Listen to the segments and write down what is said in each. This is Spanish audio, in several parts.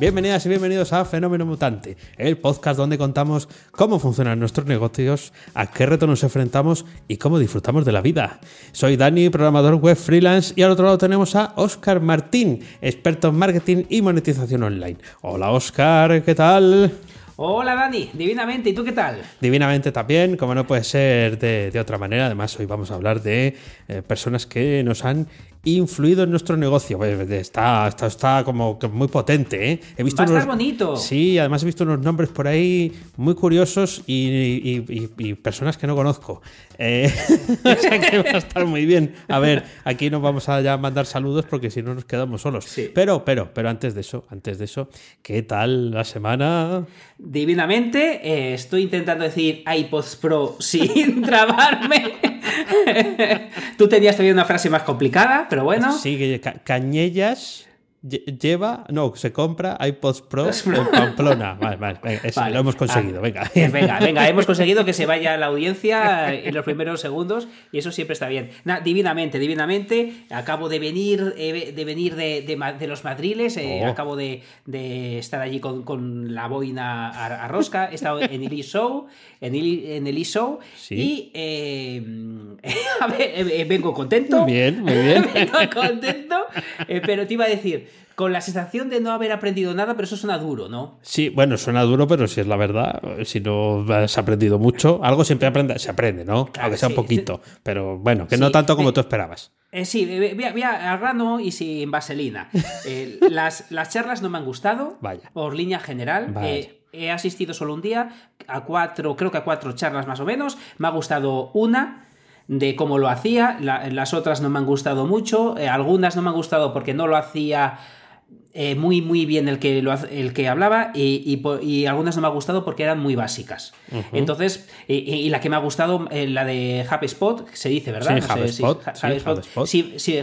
Bienvenidas y bienvenidos a Fenómeno Mutante, el podcast donde contamos cómo funcionan nuestros negocios, a qué reto nos enfrentamos y cómo disfrutamos de la vida. Soy Dani, programador web freelance, y al otro lado tenemos a Oscar Martín, experto en marketing y monetización online. Hola Oscar, ¿qué tal? Hola Dani, divinamente, ¿y tú qué tal? Divinamente también, como no puede ser de, otra manera. Además, hoy vamos a hablar de eh, personas que nos han influido en nuestro negocio. Pues, está, está, está como muy potente. ¿eh? He visto Va a estar bonito. Sí, además he visto unos nombres por ahí muy curiosos y, personas que no conozco. Eh, o sea que va a estar muy bien. A ver, aquí nos vamos a ya mandar saludos porque si no nos quedamos solos. Pero, pero, pero antes de eso, antes de eso, ¿qué tal la semana? Divinamente, eh, estoy intentando decir iPods Pro sin trabarme. Tú tenías también una frase más complicada, pero bueno. Sí, Cañellas lleva, no, se compra iPods Pro en Pamplona. Vale, vale, lo hemos conseguido, venga. Venga, venga, hemos conseguido que se vaya la audiencia en los primeros segundos y eso siempre está bien. divinamente, divinamente, acabo de venir eh, de, venir de, los madriles, eh, oh. acabo de, estar allí con, la boina a, rosca, he estado en el show en el, en show y eh, a ver, vengo contento. Bien, muy bien. vengo contento, pero te iba a decir, con la sensación de no haber aprendido nada, pero eso suena duro, ¿no? Sí, bueno, suena duro, pero si es la verdad, si no has aprendido mucho, algo siempre aprende, se aprende, ¿no? Aunque sea un poquito, pero bueno, que no tanto como tú esperabas. Eh, sí, voy, a, grano y sin vaselina. Eh, las, las, charlas no me han gustado, Vaya. por línea general. Eh, he asistido solo un día a cuatro, creo que a cuatro charlas más o menos. Me ha gustado una de cómo lo hacía, las otras no me han gustado mucho, algunas no me han gustado porque no lo hacía eh, muy muy bien el que, lo, el que hablaba y, y, algunas no me ha gustado porque eran muy básicas. Entonces, y, la que me ha gustado, eh, la de HubSpot, se dice, ¿verdad? Sí, HubSpot. Sí, sí,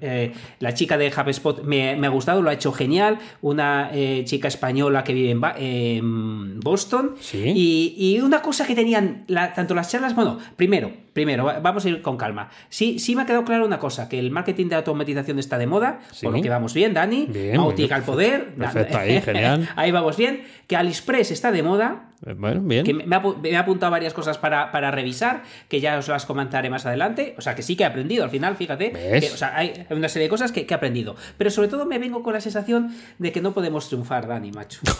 eh, la chica de HubSpot me, me, ha gustado, lo ha hecho genial. Una chica española que vive en, Boston. Y, y, una cosa que tenían tanto las charlas, bueno, primero, primero, vamos a ir con calma. Sí, sí me ha quedado claro una cosa, que el marketing de automatización está de moda, por lo que vamos bien, Dani. Bien, al poder. Perfecto, ahí, genial. ahí vamos bien. Que AliExpress está de moda. Eh, bueno, bien. Que me, ha, apuntado varias cosas para, para, revisar, que ya os las comentaré más adelante. O sea, que sí que he aprendido al final, fíjate. o sea, hay una serie de cosas que, he aprendido. Pero sobre todo me vengo con la sensación de que no podemos triunfar, Dani, macho.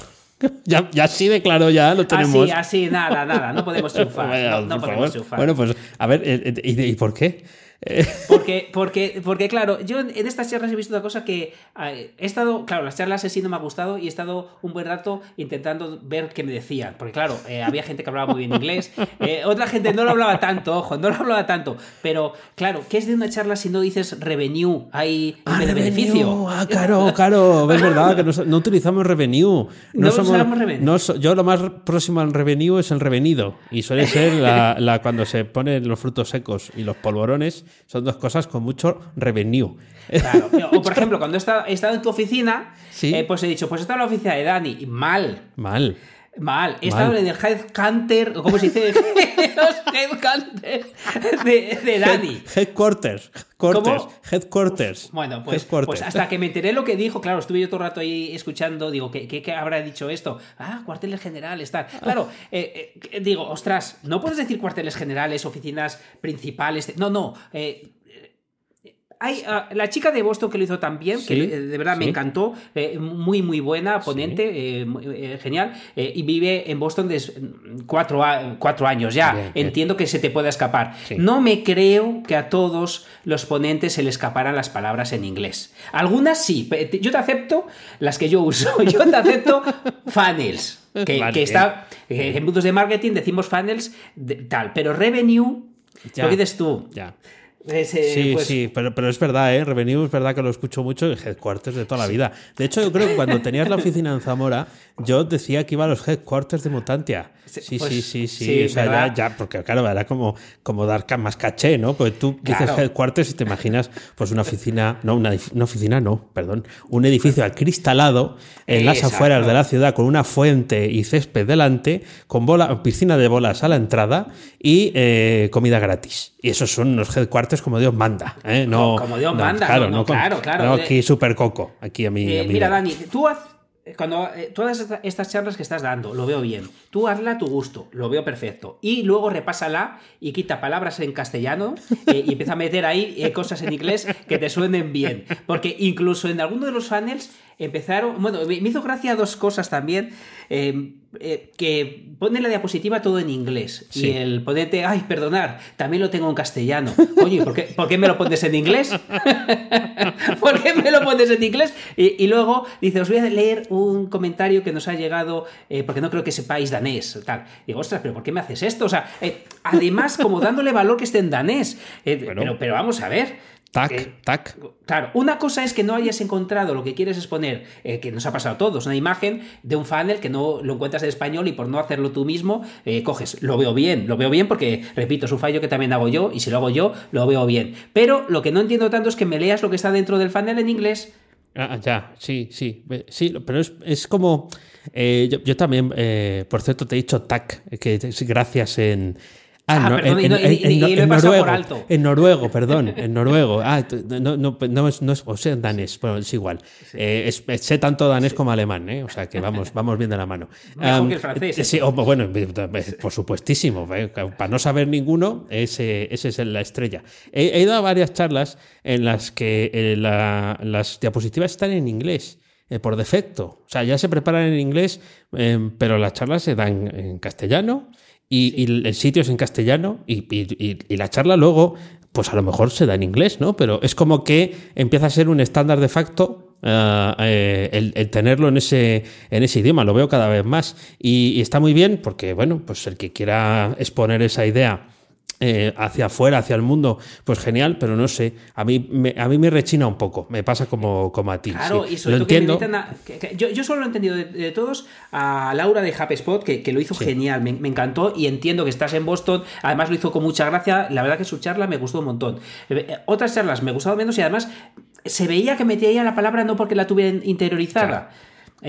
Ya, ya sí de claro, ya lo tenemos. Así, así, nada, nada, no podemos triunfar. no, podemos triunfar. Bueno, pues, a ver, eh, eh, ¿y, ¿y por qué? Porque, porque, porque, claro, yo en estas charlas he visto una cosa que he estado, claro, las charlas sí no me ha gustado y he estado un buen rato intentando ver qué me decían. Porque, claro, eh, había gente que hablaba muy bien inglés, eh, otra gente no lo hablaba tanto, ojo, no lo hablaba tanto. Pero, claro, ¿qué es de una charla si no dices revenue? Hay ah, de beneficio. Ah, claro, claro, es verdad que no, utilizamos revenue. No, somos, revenue. yo lo más próximo al revenue es el revenido y suele ser la, cuando se ponen los frutos secos y los polvorones son dos cosas con mucho revenue. Claro. O por ejemplo, cuando he estado, en tu oficina, eh, pues he dicho, pues estado en la oficina de Dani. Mal. Mal. Mal. He estado en el Headhunter, ¿cómo se dice? Los Headhunters de, de Dani. Headquarters. Headquarters. Headquarters. Bueno, pues, pues, hasta que me enteré lo que dijo, claro, estuve yo todo el rato ahí escuchando, digo, ¿qué, qué, habrá dicho esto? Ah, cuarteles generales, tal. Claro, eh, eh, digo, ostras, no puedes decir cuarteles generales, oficinas principales. No, no. Eh, Ah, la chica de Boston que lo hizo también, que de verdad me encantó, eh, muy, muy buena, ponente, eh, eh, genial, y vive en Boston desde cuatro, cuatro años ya. Entiendo que se te pueda escapar. No me creo que a todos los ponentes se les escaparan las palabras en inglés. Algunas sí, yo te acepto las que yo uso, yo te acepto funnels. Que, está en puntos de marketing decimos funnels tal, pero revenue, lo dices tú. Ya Ese, Sí, pues, sí, pero, pero es verdad, ¿eh? Revenue es verdad que lo escucho mucho en headquarters de toda la vida. De hecho, yo creo que cuando tenías la oficina en Zamora, yo decía que iba a los headquarters de Mutantia. Sí, pues, sí, sí, sí. sí, o sea, ya, ya, porque claro, era como, como dar más caché, ¿no? Porque tú dices Claro. headquarters y te imaginas pues una oficina, no, una, una oficina, no, perdón, un edificio acristalado en las Exacto. afueras de la ciudad con una fuente y césped delante, con bola, piscina de bolas a la entrada y eh, comida gratis. Y esos son los headquarters como Dios manda, ¿eh? No, Como Dios no, manda, Claro, no, claro, claro. no aquí super coco, aquí a mí. Eh, a mí mira. Dani, tú haz, cuando eh, todas esta- estas charlas que estás dando, lo veo bien. Tú hazla a tu gusto, lo veo perfecto. Y luego repásala y quita palabras en castellano eh, y empieza a meter ahí eh, cosas en inglés que te suenen bien. Porque incluso en alguno de los funnels empezaron. Bueno, me hizo gracia dos cosas también. eh, eh, que pone la diapositiva todo en inglés. Sí. Y el ponente, ay, perdonar, también lo tengo en castellano. Oye, ¿por qué, por qué me lo pones en inglés? ¿Por qué me lo pones en inglés? Y, y luego dice, os voy a leer un comentario que nos ha llegado, eh, porque no creo que sepáis danés. Tal. Digo, ostras, pero ¿por qué me haces esto? O sea, eh, además, como dándole valor que esté en danés. Bueno. pero, pero vamos a ver. Tac, Eh, tac. Claro, una cosa es que no hayas encontrado lo que quieres exponer, eh, que nos ha pasado a todos, una imagen de un funnel que no lo encuentras en español y por no hacerlo tú mismo, eh, coges, lo veo bien, lo veo bien porque, repito, es un fallo que también hago yo y si lo hago yo, lo veo bien. Pero lo que no entiendo tanto es que me leas lo que está dentro del funnel en inglés. Ah, ya, sí, sí. Sí, pero es, es como. eh, yo, yo también, por cierto, te he dicho TAC, que es gracias en. Ah, no, perdón, en, y no- en- y- en- y lo he pasado por noruego. alto. En noruego, perdón, en noruego. Ah, no, no, no es, no es, o sea, en danés, bueno, es igual. Eh, es- es- sé tanto danés como alemán, ¿eh? o sea que vamos, vamos bien de la mano. Mejor Am, que el francés, eh, Sí, oh, bueno, por supuestísimo. ¿eh? Para no saber ninguno, ese, ese es la estrella. He, he ido a varias charlas en las que eh, la- las diapositivas están en inglés. eh, por defecto. O sea, ya se preparan en inglés, eh, pero las charlas se dan en castellano y, y el sitio es en castellano y, y- y- y la charla luego, pues a lo mejor se da en inglés, ¿no? Pero es como que empieza a ser un estándar de facto eh, el, el tenerlo en ese, en ese idioma, lo veo cada vez más. Y, y está muy bien porque, bueno, pues el que quiera exponer esa idea eh, hacia afuera, hacia el mundo, pues genial, pero no sé, a mí me, a mí me rechina un poco, me pasa como, como a ti. Claro, sí. y sobre lo que entiendo. a- que- que- yo, yo solo lo he entendido de, de todos a Laura de HubSpot, que, que lo hizo genial, me, me encantó y entiendo que estás en Boston, además lo hizo con mucha gracia, la verdad que su charla me gustó un montón. Eh, eh, Otras charlas me gustaban menos y además se veía que metía ella la palabra no porque la tuviera interiorizada.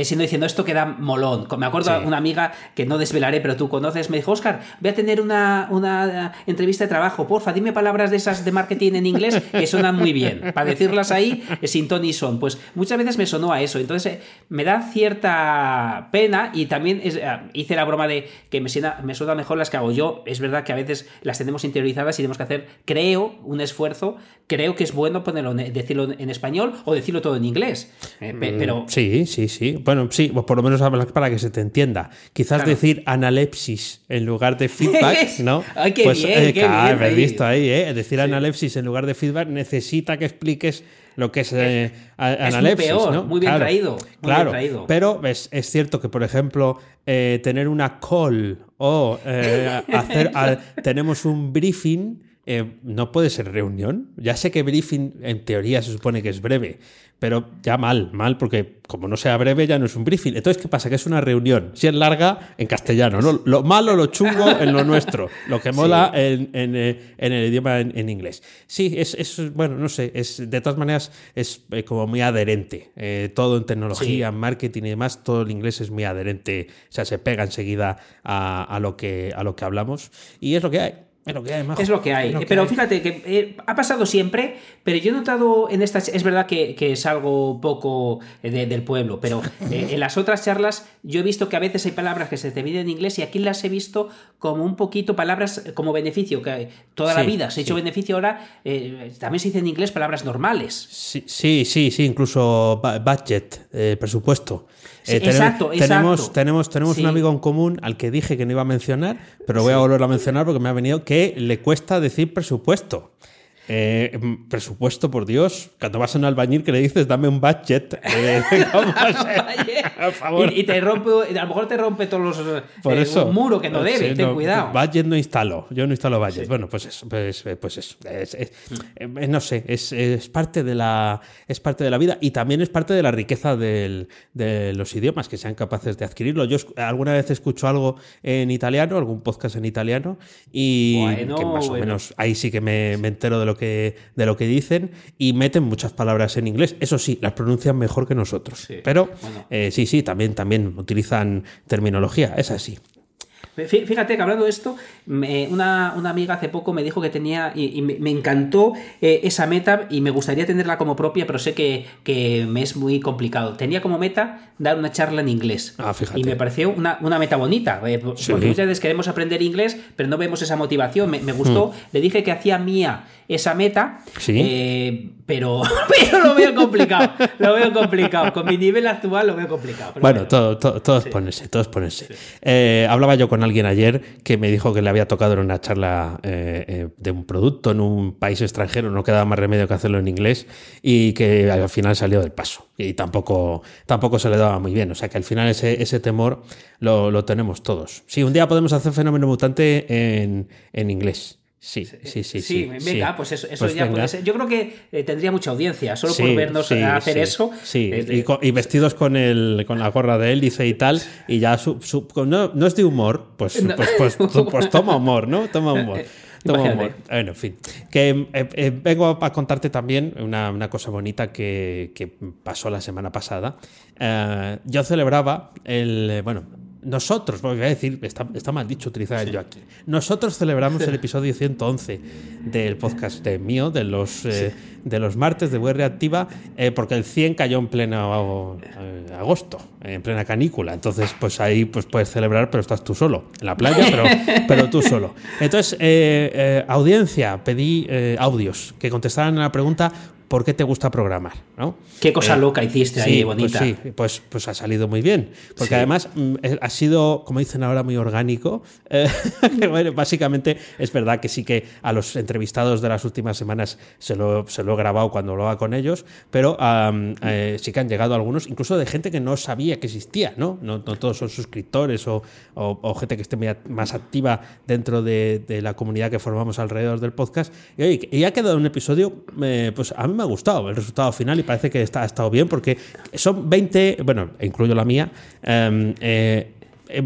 Sino diciendo esto queda molón. Me acuerdo Sí. una amiga que no desvelaré, pero tú conoces, me dijo, Oscar, voy a tener una, una entrevista de trabajo, porfa, dime palabras de esas de marketing en inglés que suenan muy bien, para decirlas ahí eh, sin ton y son. Pues muchas veces me sonó a eso, entonces eh, me da cierta pena y también es- eh, hice la broma de que me suena, me suena mejor las que hago yo. Es verdad que a veces las tenemos interiorizadas y tenemos que hacer, creo, un esfuerzo, creo que es bueno ponerlo, en- decirlo en español o decirlo todo en inglés. Eh, pe- pero Sí, sí, sí. Bueno, sí, pues por lo menos para que se te entienda. Quizás Claro. decir analepsis en lugar de feedback, ¿no? Ay, qué pues, bien, qué claro, bien visto ahí, ¿eh? Decir analepsis en lugar de feedback necesita que expliques lo que es eh, muy analepsis, peor, ¿no? muy bien Claro, traído, muy bien claro, traído. pero es, es cierto que, por ejemplo, eh, tener una call o eh, hacer a- tenemos un briefing eh, no puede ser reunión. Ya sé que briefing en teoría se supone que es breve, pero ya mal, mal, porque como no sea breve ya no es un briefing. Entonces, ¿qué pasa? Que es una reunión. Si es larga, en castellano. ¿no? Lo malo, lo chungo en lo nuestro. Lo que mola en, en, eh, en el idioma en, en inglés. Sí, es, es, bueno, no sé, es, de todas maneras es eh, como muy adherente. Eh, todo en tecnología, en marketing y demás, todo el inglés es muy adherente. O sea, se pega enseguida a, a lo, que, a lo que hablamos. Y es lo que hay. Es lo que hay, majo. Es lo que hay. Es lo que pero hay. fíjate que eh, ha pasado siempre, pero yo he notado en estas. Es verdad que, que es algo poco eh, de- del pueblo, pero eh, en las otras charlas yo he visto que a veces hay palabras que se te vienen en inglés y aquí las he visto como un poquito palabras como beneficio, que toda la vida se ha hecho sí. beneficio ahora. eh, también se dice en inglés palabras normales. Sí, sí, sí, sí, incluso bu- budget, presupuesto. Sí, tenem- exacto, tenemos, exacto. Tenemos, tenemos Sí. un amigo en común al que dije que no iba a mencionar, pero voy a volver a mencionar porque me ha venido que le cuesta decir presupuesto. Eh, mm, presupuesto, por Dios. Cuando vas a un albañil que le dices, dame un budget. eh, ¿cómo se- por favor. Y, y te rompe, a lo mejor te rompe todos los Por eh, eso. un muro que no debe, Sí, ten no, cuidado. Budget no instalo. Yo no instalo budget. Bueno, pues eso. Pues, eh, pues eso. Es- es- Mm. no sé, es, es parte de la, es parte de la vida y también es parte de la riqueza del- de los idiomas, que sean capaces de adquirirlo. Yo alguna vez escucho algo en italiano, algún podcast en italiano, y Bueno, que más o menos ahí sí que me, me entero de lo que, de lo que dicen y meten muchas palabras en inglés. Eso sí, las pronuncian mejor que nosotros. Sí. Pero Bueno. eh, sí, sí, también, también utilizan terminología, es así. Fí- Fíjate que hablando de esto, me- una, una amiga hace poco me dijo que tenía, y, y me, encantó eh, esa meta y me gustaría tenerla como propia, pero sé que, que me es muy complicado. Tenía como meta dar una charla en inglés. Ah, fíjate. Y me pareció una, una meta bonita, eh, Sí. porque muchas veces queremos aprender inglés, pero no vemos esa motivación. Me, me gustó, le dije que hacía mía esa meta. Sí. eh, pero, pero lo veo complicado. Lo veo complicado. Con mi nivel actual lo veo complicado. Bueno, todo, todo, todo es ponerse, todo es ponerse. Eh, hablaba yo con alguien ayer que me dijo que le había tocado en una charla eh, eh, de un producto en un país extranjero, no quedaba más remedio que hacerlo en inglés y que al final salió del paso y tampoco, tampoco se le daba muy bien. O sea que al final ese, ese temor lo, lo tenemos todos. Sí, un día podemos hacer fenómeno mutante en, en inglés. Sí, sí, sí. Sí, venga, sí. pues eso, eso Pues ya venga. puede ser. Yo creo que eh, tendría mucha audiencia, solo por vernos sí, hacer eso. Sí, de- y, vestidos con el con la gorra de hélice y tal, y ya su- su- no, no es de humor, pues, No. pues, pues, pues toma humor, ¿no? Toma humor. Toma Imagínate. humor. Bueno, en fin. Que eh, eh, vengo a contarte también una, una cosa bonita que, que pasó la semana pasada. Eh, yo celebraba el. eh, Bueno, nosotros, voy a decir, está, está mal dicho utilizar el yo aquí. Nosotros celebramos el episodio 111 del podcast de mío, de los, eh, de los martes de web reactiva, eh, porque el 100 cayó en pleno eh, agosto, en plena canícula. Entonces, pues ahí pues puedes celebrar, pero estás tú solo. En la playa, pero, pero tú solo. Entonces, audiencia, pedí audios que contestaran a la pregunta. ¿Por qué te gusta programar? ¿no? Qué cosa Eh, loca hiciste ahí, bonita. Pues sí, pues, pues ha salido muy bien. Porque Sí. además mm, eh, ha sido, como dicen ahora, muy orgánico. Eh, bueno, básicamente es verdad que sí que a los entrevistados de las últimas semanas se lo, se lo he grabado cuando hablaba con ellos, pero am, eh, sí que han llegado algunos, incluso de gente que no sabía que existía, ¿no? No, no todos son suscriptores o, o- o gente que esté más activa dentro de, de la comunidad que formamos alrededor del podcast. Y, oye, y ha quedado un episodio, eh, pues a mí me ha gustado el resultado final y parece que está, ha estado bien porque son 20, bueno, incluyo la mía, em, eh,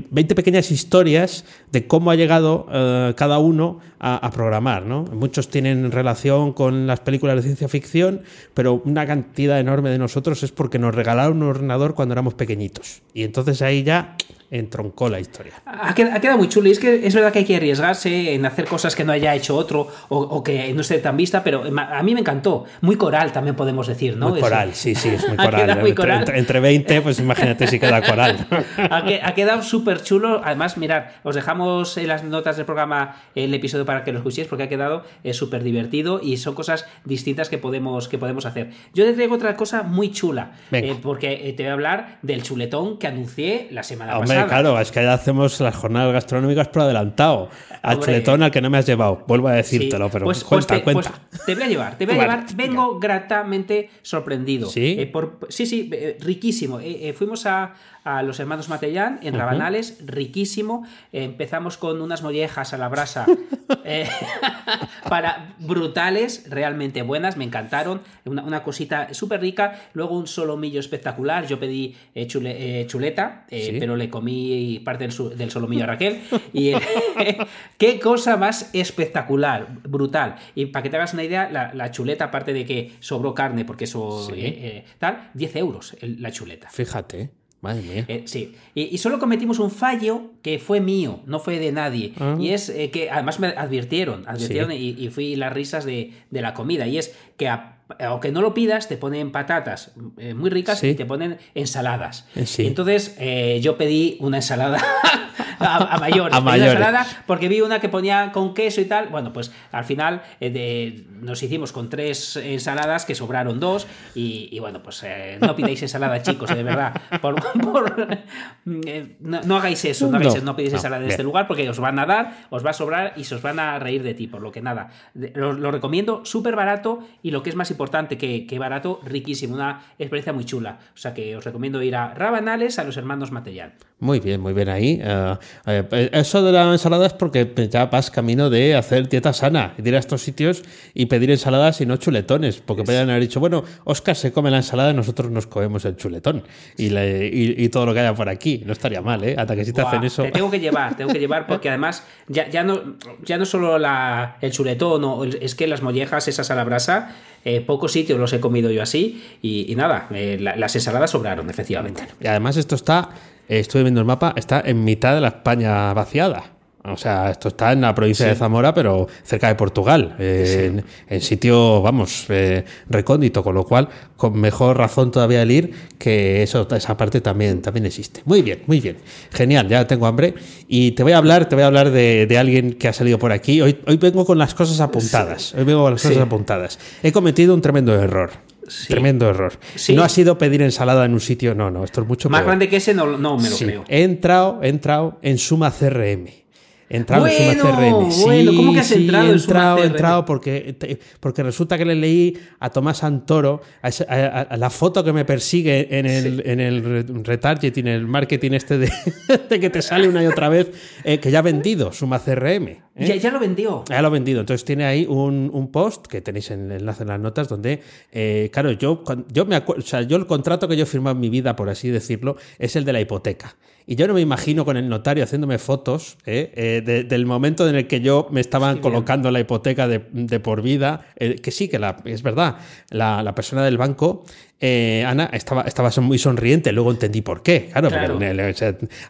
20 pequeñas historias de cómo ha llegado eh, cada uno a, a programar. ¿no? Muchos tienen relación con las películas de ciencia ficción, pero una cantidad enorme de nosotros es porque nos regalaron un ordenador cuando éramos pequeñitos. Y entonces ahí ya entroncó la historia. Ha qued- ha quedado muy chulo y es que es verdad que hay que arriesgarse en hacer cosas que no haya hecho otro o, o que no esté tan vista, pero a mí me encantó. Muy coral también podemos decir, ¿no? Muy Eso. coral, sí, sí, es muy Ha coral. quedado muy Entre- coral. Entre, entre 20, pues imagínate si queda coral. ha, que- ha quedado súper chulo. Además, mirad, os dejamos en las notas del programa el episodio para que lo escuchéis porque ha quedado eh, súper divertido y son cosas distintas que podemos, que podemos hacer. Yo te traigo otra cosa muy chula eh, porque eh, te voy a hablar del chuletón que anuncié la semana Hombre, pasada. Claro, es que ya hacemos las jornadas gastronómicas por adelantado. Al Hombre. chuletón al que no me has llevado. Vuelvo a decírtelo, Sí, pero pues- cuenta, pues te, cuenta. pues te voy a llevar, te voy a Vale, llevar. Vengo gratamente sorprendido. ¿Sí? Eh, por- sí, sí, eh, riquísimo. Eh, fuimos a, a los hermanos Matellán en Rabanales, riquísimo. Empezamos con unas mollejas a la brasa para brutales, realmente buenas, me encantaron. Una, una cosita súper rica. Luego un solomillo espectacular. Yo pedí chule- chuleta, Sí. pero le comí parte del, del solomillo a Raquel. Y qué cosa más espectacular, brutal. Y para que te hagas una idea, la, la chuleta, aparte de que sobró carne, porque eso Sí. eh, eh, tal, 10 euros el- la chuleta. Fíjate, madre mía. Eh, sí, y, y solo cometimos un fallo que fue mío, no fue de nadie. Ah. Y es eh, que además me advirtieron, advirtieron Sí. y, y fui las risas de, de la comida. Y es que a- aunque no lo pidas, te ponen patatas eh, muy ricas Sí. y te ponen ensaladas. Eh, sí. Y entonces eh, yo pedí una ensalada a, a mayores. A Pedí una mayores. ensalada porque vi una que ponía con queso y tal. Bueno, pues al final eh, de- nos hicimos con tres ensaladas que sobraron dos. Y, y bueno, pues no pidáis ensalada, chicos, de verdad. Por, por- no, no hagáis eso, no hagáis no, no pedís ensalada en este lugar porque os van a dar, os va a sobrar y se os van a reír de ti, por lo que nada. Lo, lo recomiendo, súper barato y lo que es más importante que, que, barato, riquísimo, una experiencia muy chula. O sea que os recomiendo ir a Rabanales, a los hermanos Material. Muy bien, muy bien ahí. Uh, eso de la ensalada es porque ya vas camino de hacer dieta sana, ir a estos sitios y pedir ensaladas y no chuletones, porque podrían haber dicho, bueno, Oscar se come la ensalada, nosotros nos comemos el chuletón y, la, y, y, todo lo que haya por aquí. No estaría mal, ¿eh? Hasta que si te Buah, hacen eso. Te tengo que llevar, tengo que llevar porque además ya, ya, no, ya no solo la, el chuletón, no, es que las mollejas esas a la brasa, eh, pocos sitios los he comido yo así y, nada, eh, la, las ensaladas sobraron, efectivamente. Y además esto está, eh, estuve viendo el mapa, está en mitad de la España vaciada. O sea, esto está en la provincia sí. de Zamora, pero cerca de Portugal, eh, sí. en, en, sitio, vamos, eh, recóndito, con lo cual, con mejor razón todavía el ir, que eso, esa parte también, también existe. Muy bien, muy bien. Genial, ya tengo hambre. Y te voy a hablar, te voy a hablar de, de alguien que ha salido por aquí. Hoy, hoy vengo con las cosas apuntadas. Hoy vengo con las cosas apuntadas. He cometido un tremendo error. Sí. Tremendo error. Sí. No ha sido pedir ensalada en un sitio, no, no, esto es mucho Más peor. grande que ese, no, no me lo creo. He entrado, he entrado en Suma CRM. Entrado bueno, en Suma CRM. Sí, bueno, ¿cómo que has sí, entrado en Suma entrado, CRM? entrado porque, porque resulta que le leí a Tomás Santoro a, a, a la foto que me persigue en el, sí. en el retargeting, en el marketing este de, de, que te sale una y otra vez, eh, que ya ha vendido Suma CRM. ¿Eh? Ya, ya, lo vendió. Ya lo ha vendido. Entonces tiene ahí un, un post que tenéis en el enlace en las notas donde, eh, claro, yo, yo me acuerdo, o sea, yo el contrato que yo he firmado en mi vida, por así decirlo, es el de la hipoteca. Y yo no me imagino con el notario haciéndome fotos eh, eh, de, del momento en el que yo me estaban sí, colocando bien. la hipoteca de, de por vida, eh, que sí, que la, es verdad, la, la persona del banco eh, Ana estaba, estaba muy sonriente, luego entendí por qué, claro, claro. porque el,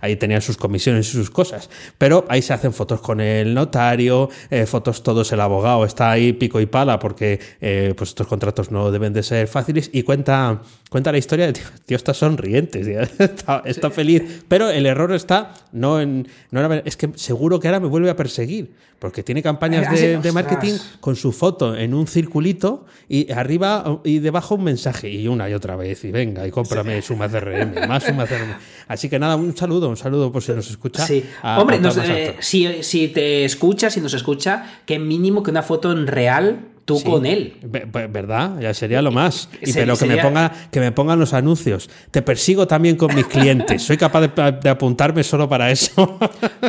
ahí tenían sus comisiones y sus cosas, pero ahí se hacen fotos con el notario, eh, fotos todos el abogado, está ahí pico y pala porque eh, pues estos contratos no deben de ser fáciles y cuenta, cuenta la historia tío, tío está sonriente, tío, está, está, feliz, pero el error está no en, no era, es que seguro que ahora me vuelve a perseguir, porque tiene campañas de, de marketing con su foto en un circulito y arriba y debajo un mensaje y una y otra vez y venga y cómprame sí. Suma CRM, más Suma CRM. Así que nada, un saludo, un saludo por si nos escucha. Sí. A, Hombre, a nos, eh, si, si te escucha, si nos escucha, que mínimo que una foto en real tú sí. con él. ¿Verdad? Ya sería lo más. Y pero que me ponga que me pongan los anuncios. Te persigo también con mis clientes. Soy capaz de, de apuntarme solo para eso.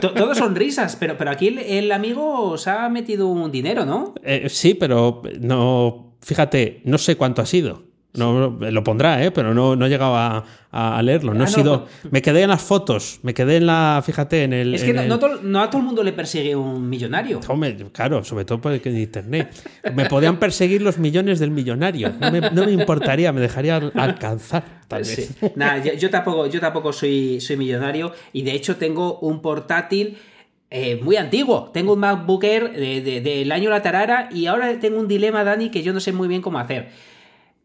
Todo son risas, pero, pero aquí el, el, amigo os ha metido un dinero, ¿no? Eh, sí, pero no. Fíjate, no sé cuánto ha sido. No, lo pondrá, ¿eh? pero no, no he llegado a, a leerlo. No, ah, he sido. No. Me quedé en las fotos, me quedé en la. Fíjate, en el. Es que no, el... a todo el mundo le persigue un millonario. Hombre, claro, sobre todo por en internet. Me podían perseguir los millones del millonario. No me, no me importaría, me dejaría alcanzar. Tal vez. Sí. Nada, yo, yo, tampoco, yo tampoco soy, soy millonario y de hecho tengo un portátil. Eh, muy antiguo. Tengo un MacBook Air de, de, del año La Tarara y ahora tengo un dilema, Dani, que yo no sé muy bien cómo hacer.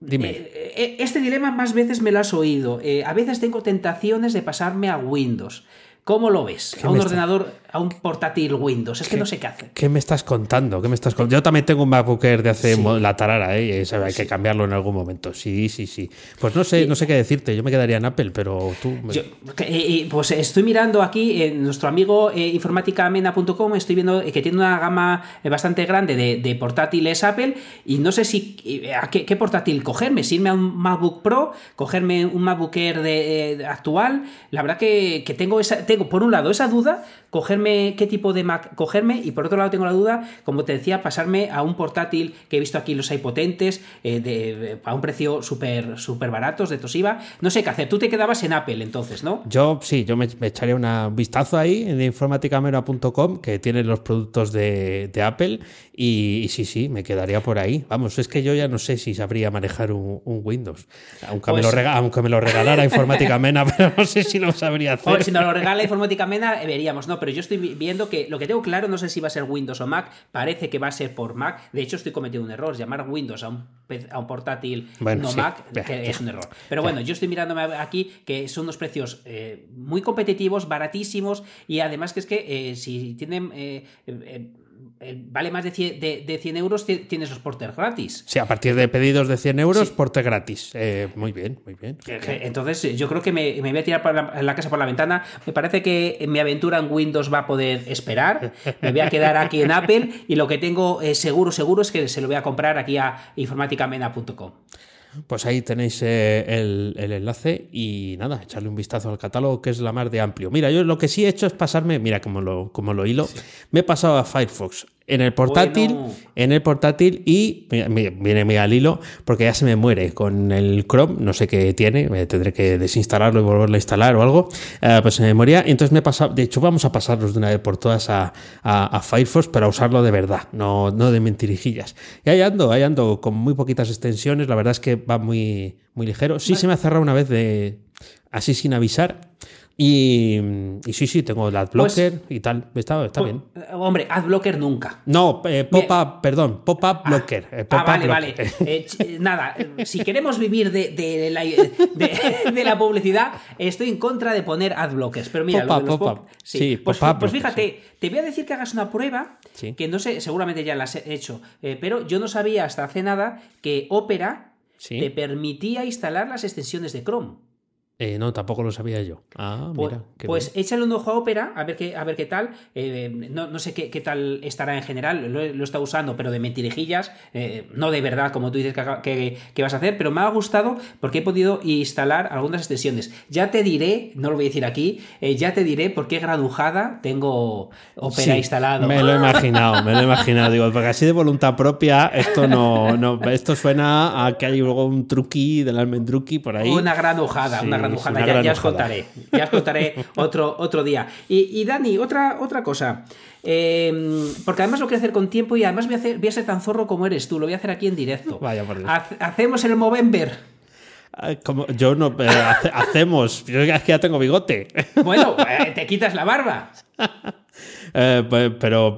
Dime. Eh, eh, este dilema más veces me lo has oído. Eh, a veces tengo tentaciones de pasarme a Windows. ¿Cómo lo ves? A un ordenador. A un portátil Windows. Es que no sé qué hacer. ¿Qué me estás contando? ¿Qué me estás contando? Yo también tengo un MacBook Air de hace sí. la tarara, ¿eh? hay que cambiarlo en algún momento. Sí, sí, sí. Pues no sé, no sé qué decirte. Yo me quedaría en Apple, pero tú. Yo, eh, pues estoy mirando aquí en nuestro amigo eh. Estoy viendo que tiene una gama bastante grande de, de portátiles Apple. Y no sé si a qué, qué, portátil cogerme. Si irme a un MacBook Pro, cogerme un MacBook Air de, de actual. La verdad que, que tengo esa tengo por un lado esa duda, cogerme qué tipo de Mac cogerme, y por otro lado tengo la duda, como te decía, pasarme a un portátil que he visto aquí los hay potentes, eh, de, a un precio súper super baratos de Toshiba. No sé qué hacer. Tú te quedabas en Apple entonces, ¿no? Yo sí, yo me, me echaría un vistazo ahí en informaticamera.com que tiene los productos de, de Apple y, y, sí, sí, me quedaría por ahí. Vamos, es que yo ya no sé si sabría manejar un, un Windows. Aunque, pues... me lo rega, aunque me lo regalara Informática Mena, pero no sé si lo sabría hacer. Si nos lo regala Informática Mena, veríamos, ¿no? Pero yo estoy viendo que lo que tengo claro, no sé si va a ser Windows o Mac, parece que va a ser por Mac. De hecho, estoy cometiendo un error, llamar Windows a un, a un portátil bueno, no sí. Mac, que es un error. Pero bueno, yo estoy mirándome aquí que son unos precios eh, muy competitivos, baratísimos y además que es que eh, si tienen... Eh, vale más de 100, de, 100 euros, tienes los porters gratis. Sí, a partir de pedidos de 100 euros, porter gratis. Eh, muy bien, muy bien. Entonces, yo creo que me, voy a tirar por la, casa por la ventana. Me parece que mi aventura en Windows va a poder esperar. Me voy a quedar aquí en Apple y lo que tengo seguro, seguro es que se lo voy a comprar aquí a informáticamena.com. Pues ahí tenéis eh, el, enlace y nada, echarle un vistazo al catálogo que es la más de amplio. Mira, yo lo que sí he hecho es pasarme, mira como lo, como lo hilo, me he pasado a Firefox en el portátil, en el portátil y viene muy al hilo porque ya se me muere con el Chrome, no sé qué tiene, tendré que desinstalarlo y volverlo a instalar o algo, eh, pues se me moría. Entonces me he pasado, de hecho vamos a pasarlos de una vez por todas a, Firefox para usarlo de verdad, no, no de mentirijillas. Y ahí ando, ahí ando con muy poquitas extensiones, la verdad es que va muy, muy ligero. Sí se me ha cerrado una vez de así sin avisar y, sí, sí, tengo el adblocker pues, y tal. Está, está pues, bien. Eh, hombre, adblocker nunca. No, eh, pop-up, perdón, pop-up ah, blocker. Eh, ah, vale, vale. nada, si queremos vivir de, de, la, de, la, publicidad, estoy en contra de poner adblockers. Pero mira, pop -up, pop, sí, pues, pues fíjate, te voy a decir que hagas una prueba que no sé, seguramente ya la has hecho, pero yo no sabía hasta hace nada que Opera te permitía instalar las extensiones de Chrome. Eh, no, tampoco lo sabía yo. Ah, pues, mira. Pues échale un ojo a Opera, a ver qué, a ver qué tal. Eh, no, sé qué, tal estará en general, lo, lo está usando, pero de mentirijillas, eh, no de verdad, como tú dices que, vas a hacer, pero me ha gustado porque he podido instalar algunas extensiones. Ya te diré, no lo voy a decir aquí, ya te diré por qué granujada tengo Opera instalado. Me lo he imaginado, me lo he imaginado. Digo, porque así de voluntad propia, esto no, no esto suena a que hay luego un truqui del almendruqui por ahí. Una granujada, una granujada ya, os contaré. Ya os contaré otro, otro día. Y, Dani, otra, otra cosa. Em, porque además lo quiero hacer con tiempo y además voy a, hacer, voy a ser tan zorro como eres tú. Lo voy a hacer aquí en directo. Vaya por Dios. hacemos el Movember. Como, yo no. Eh, hacemos. Yo es que ya tengo bigote. Bueno, eh, te quitas la barba. Eh, pero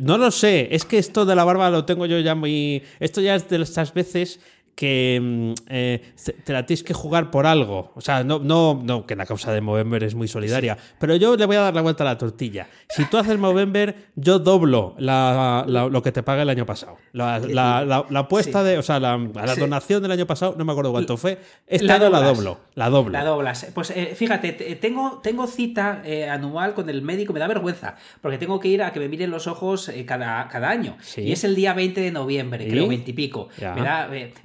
no lo sé. Es que esto de la barba lo tengo yo ya muy. Esto ya es de estas veces que mm, eh, te la tienes que jugar por algo. O sea, no, no, no que la causa de Movember es muy solidaria, pero yo le voy a dar la vuelta a la tortilla. Si tú haces Movember, yo doblo lo que te paga el año pasado. La, apuesta de, o sea, la, donación del año pasado, no me acuerdo cuánto fue, esta año la doblo. La doblo. La doblas. Pues eh, fíjate, tengo, tengo cita eh, anual con el médico, me da vergüenza, porque tengo que ir a que me miren los ojos cada, cada año. Y es el día 20 de noviembre, creo, 20 y pico.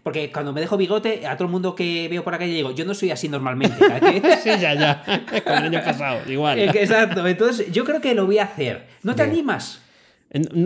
porque cuando me dejo bigote, a todo el mundo que veo por acá calle digo, yo no soy así normalmente. sí, ya, ya. Con el año pasado, igual. Exacto. Entonces, yo creo que lo voy a hacer. ¿No te animas?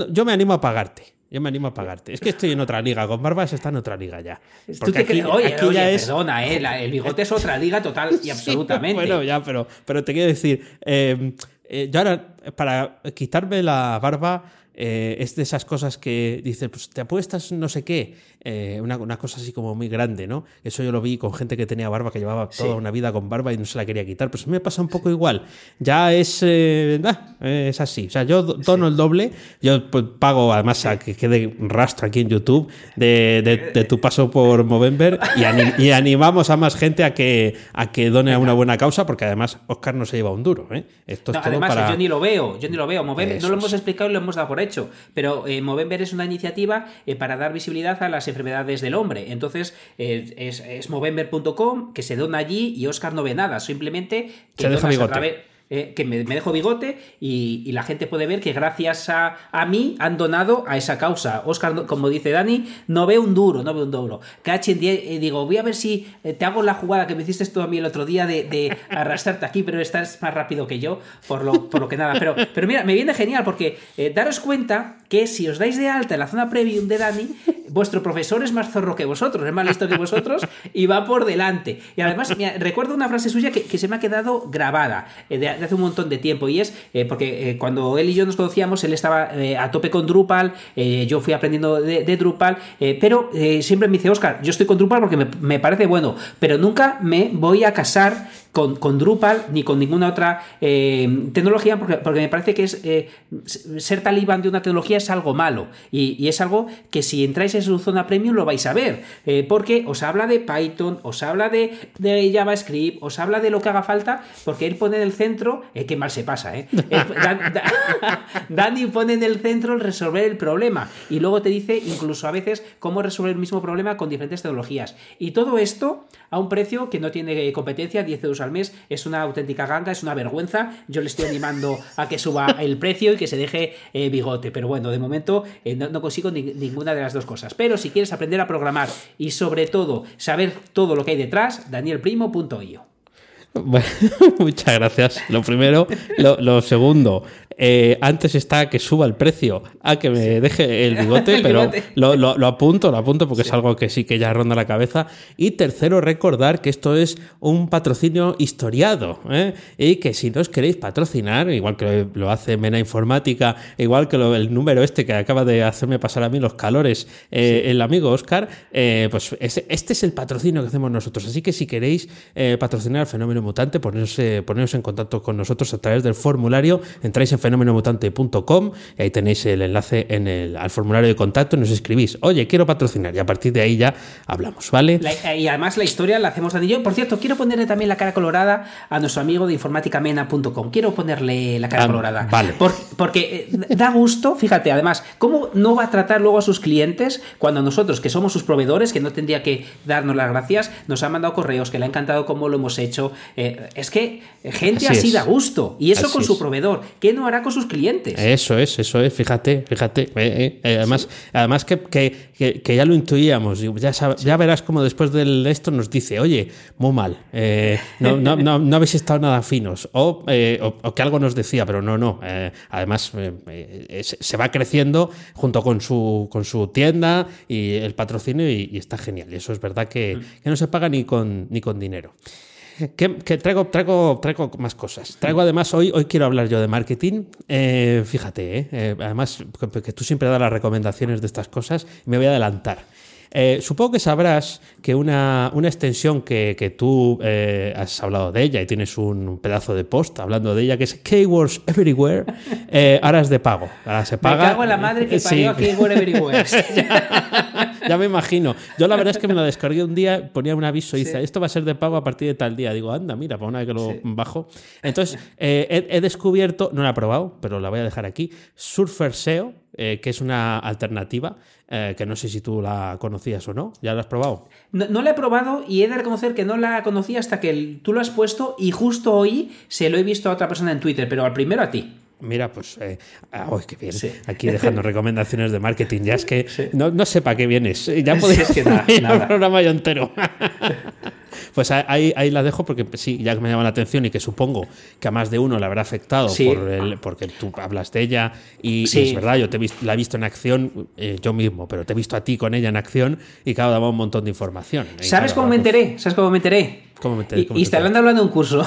yo me animo a pagarte. Yo me animo a pagarte. Es que estoy en otra liga. Con Barbas está en otra liga ya. Porque aquí, oye, ya es... perdona, eh, el bigote es otra liga total y absolutamente. bueno, ya, pero, pero te quiero decir, eh, eh, yo ahora, para quitarme la barba, eh, es de esas cosas que dices, pues te apuestas no sé qué, eh, una, cosa así como muy grande, ¿no? Eso yo lo vi con gente que tenía barba, que llevaba toda una vida con barba y no se la quería quitar. Pues me pasa un poco igual. Ya es, eh, es así. O sea, yo dono el doble, yo pues, pago además a que quede rastro aquí en YouTube de, tu paso por Movember y, animamos a más gente a que, a que done a una buena causa, porque además Oscar no se lleva un duro. Esto es además, yo ni lo veo, yo ni lo veo. Movember, no lo hemos explicado y lo hemos dado por hecho, pero eh, Movember es una iniciativa eh, para dar visibilidad a las enfermedades del hombre. Entonces, eh, es, movember.com, que se dona allí y Oscar no ve nada, simplemente que se deja eh, que me, dejo bigote y, la gente puede ver que gracias a, a, mí han donado a esa causa. Oscar, como dice Dani, no ve un duro, no ve un duro. KH eh, digo, voy a ver si eh, te hago la jugada que me hiciste tú a mí el otro día de, arrastrarte aquí, pero estás más rápido que yo, por lo, por lo que nada. Pero, pero mira, me viene genial porque daros cuenta que si os dais de alta en la zona premium de Dani, vuestro profesor es más zorro que vosotros, es más listo que vosotros y va por delante. Y además, recuerdo una frase suya que, se me ha quedado grabada de, hace un montón de tiempo. Y es eh, porque eh, cuando él y yo nos conocíamos, él estaba eh, a tope con Drupal, yo fui aprendiendo de, Drupal, pero siempre me dice, Oscar, yo estoy con Drupal porque me, parece bueno, pero nunca me voy a casar con, con Drupal ni con ninguna otra eh, tecnología, porque, porque, me parece que es eh, ser talibán de una tecnología es algo malo. Y, y, es algo que si entráis en su zona premium lo vais a ver. Eh, porque os habla de Python, os habla de, de, JavaScript, os habla de lo que haga falta, porque él pone en el centro, qué mal se pasa, ¿eh? Dan, Dani pone en el centro el resolver el problema. Y luego te dice incluso a veces cómo resolver el mismo problema con diferentes tecnologías. Y todo esto a un precio que no tiene competencia, 10 euros al mes, es una auténtica ganga, es una vergüenza. Yo le estoy animando a que suba el precio y que se deje eh, bigote. Pero bueno, de momento eh, no, consigo ni, ninguna de las dos cosas. Pero si quieres aprender a programar y sobre todo saber todo lo que hay detrás, danielprimo.io. Bueno, muchas gracias. Lo primero. Lo segundo, eh, antes está que suba el precio a que me deje el bigote, el pero bigote. Lo, lo, lo, apunto, lo apunto porque sí. es algo que sí que ya ronda la cabeza. Y tercero, recordar que esto es un patrocinio historiado ¿eh? y que si no os queréis patrocinar, igual que lo hace Mena Informática, igual que el número este que acaba de hacerme pasar a mí los calores, eh, sí. el amigo Oscar, eh, pues ese, este es el patrocinio que hacemos nosotros. Así que si queréis patrocinar el fenómeno mutante, poneros, poneros en contacto con nosotros a través del formulario, entráis en fenomenomutante.com y ahí tenéis el enlace en el, al formulario de contacto y nos escribís, oye, quiero patrocinar y a partir de ahí ya hablamos, ¿vale? La, y además la historia la hacemos yo. Por cierto, quiero ponerle también la cara colorada a nuestro amigo de informáticamena.com. Quiero ponerle la cara ah, colorada. Vale. Por, porque eh, da gusto, fíjate, además, cómo no va a tratar luego a sus clientes cuando nosotros, que somos sus proveedores, que no tendría que darnos las gracias, nos han mandado correos, que le ha encantado cómo lo hemos hecho. Eh, es que gente así, así da gusto. Y eso así con su es. proveedor. ¿Qué no hará con sus clientes? Eso es, eso es, fíjate, fíjate. Eh, eh, además, sí. además que, que, que, que, ya lo intuíamos, ya, sab, sí. ya verás como después de esto nos dice, oye, muy mal, eh, no, no, no, no, habéis estado nada finos, o, eh, o, o, que algo nos decía, pero no, no. Eh, además, se va creciendo junto con su, con su tienda y el patrocinio y, y está genial. Y eso es verdad que, mm. que no se paga ni con, ni con dinero. Que, que, traigo, traigo, traigo más cosas. Traigo además, hoy, hoy quiero hablar yo de marketing. Eh, fíjate, eh, eh, además que, que, tú siempre das las recomendaciones de estas cosas y me voy a adelantar. Eh, supongo que sabrás que una, una extensión que, que tú has hablado de ella y tienes un pedazo de post hablando de ella que es Keywords Everywhere, ahora es de pago. Ahora se paga. Me cago en la madre que parió sí. Keywords Everywhere. ya, me imagino. Yo la verdad es que me lo descargué un día, ponía un aviso y sí. dice, esto va a ser de pago a partir de tal día. Digo, anda, mira, para una vez que lo sí. bajo. Entonces, eh, he, he, descubierto, no la he probado, pero la voy a dejar aquí, Surfer SEO, eh, que es una alternativa eh, que no sé si tú la conocías o no. ¿Ya la has probado? No, no, la he probado y he de reconocer que no la conocía hasta que tú lo has puesto y justo hoy se lo he visto a otra persona en Twitter, pero al primero a ti. Mira, pues, eh, oh, qué bien. Sí. Aquí dejando recomendaciones de marketing. Ya es que sí. no, no sé para qué vienes. Ya podrías sí, es que nada, nada. al programa yo entero. Pues ahí, ahí, la dejo porque sí, ya que me llama la atención y que supongo que a más de uno le habrá afectado por el, porque tú hablas de ella y, es verdad, yo te he visto, la he visto en acción eh, yo mismo, pero te he visto a ti con ella en acción y claro, daba un montón de información. ¿Sabes claro, cómo me enteré? ¿Sabes cómo me enteré? ¿Cómo me enteré? ¿Cómo y, instalando hablando un curso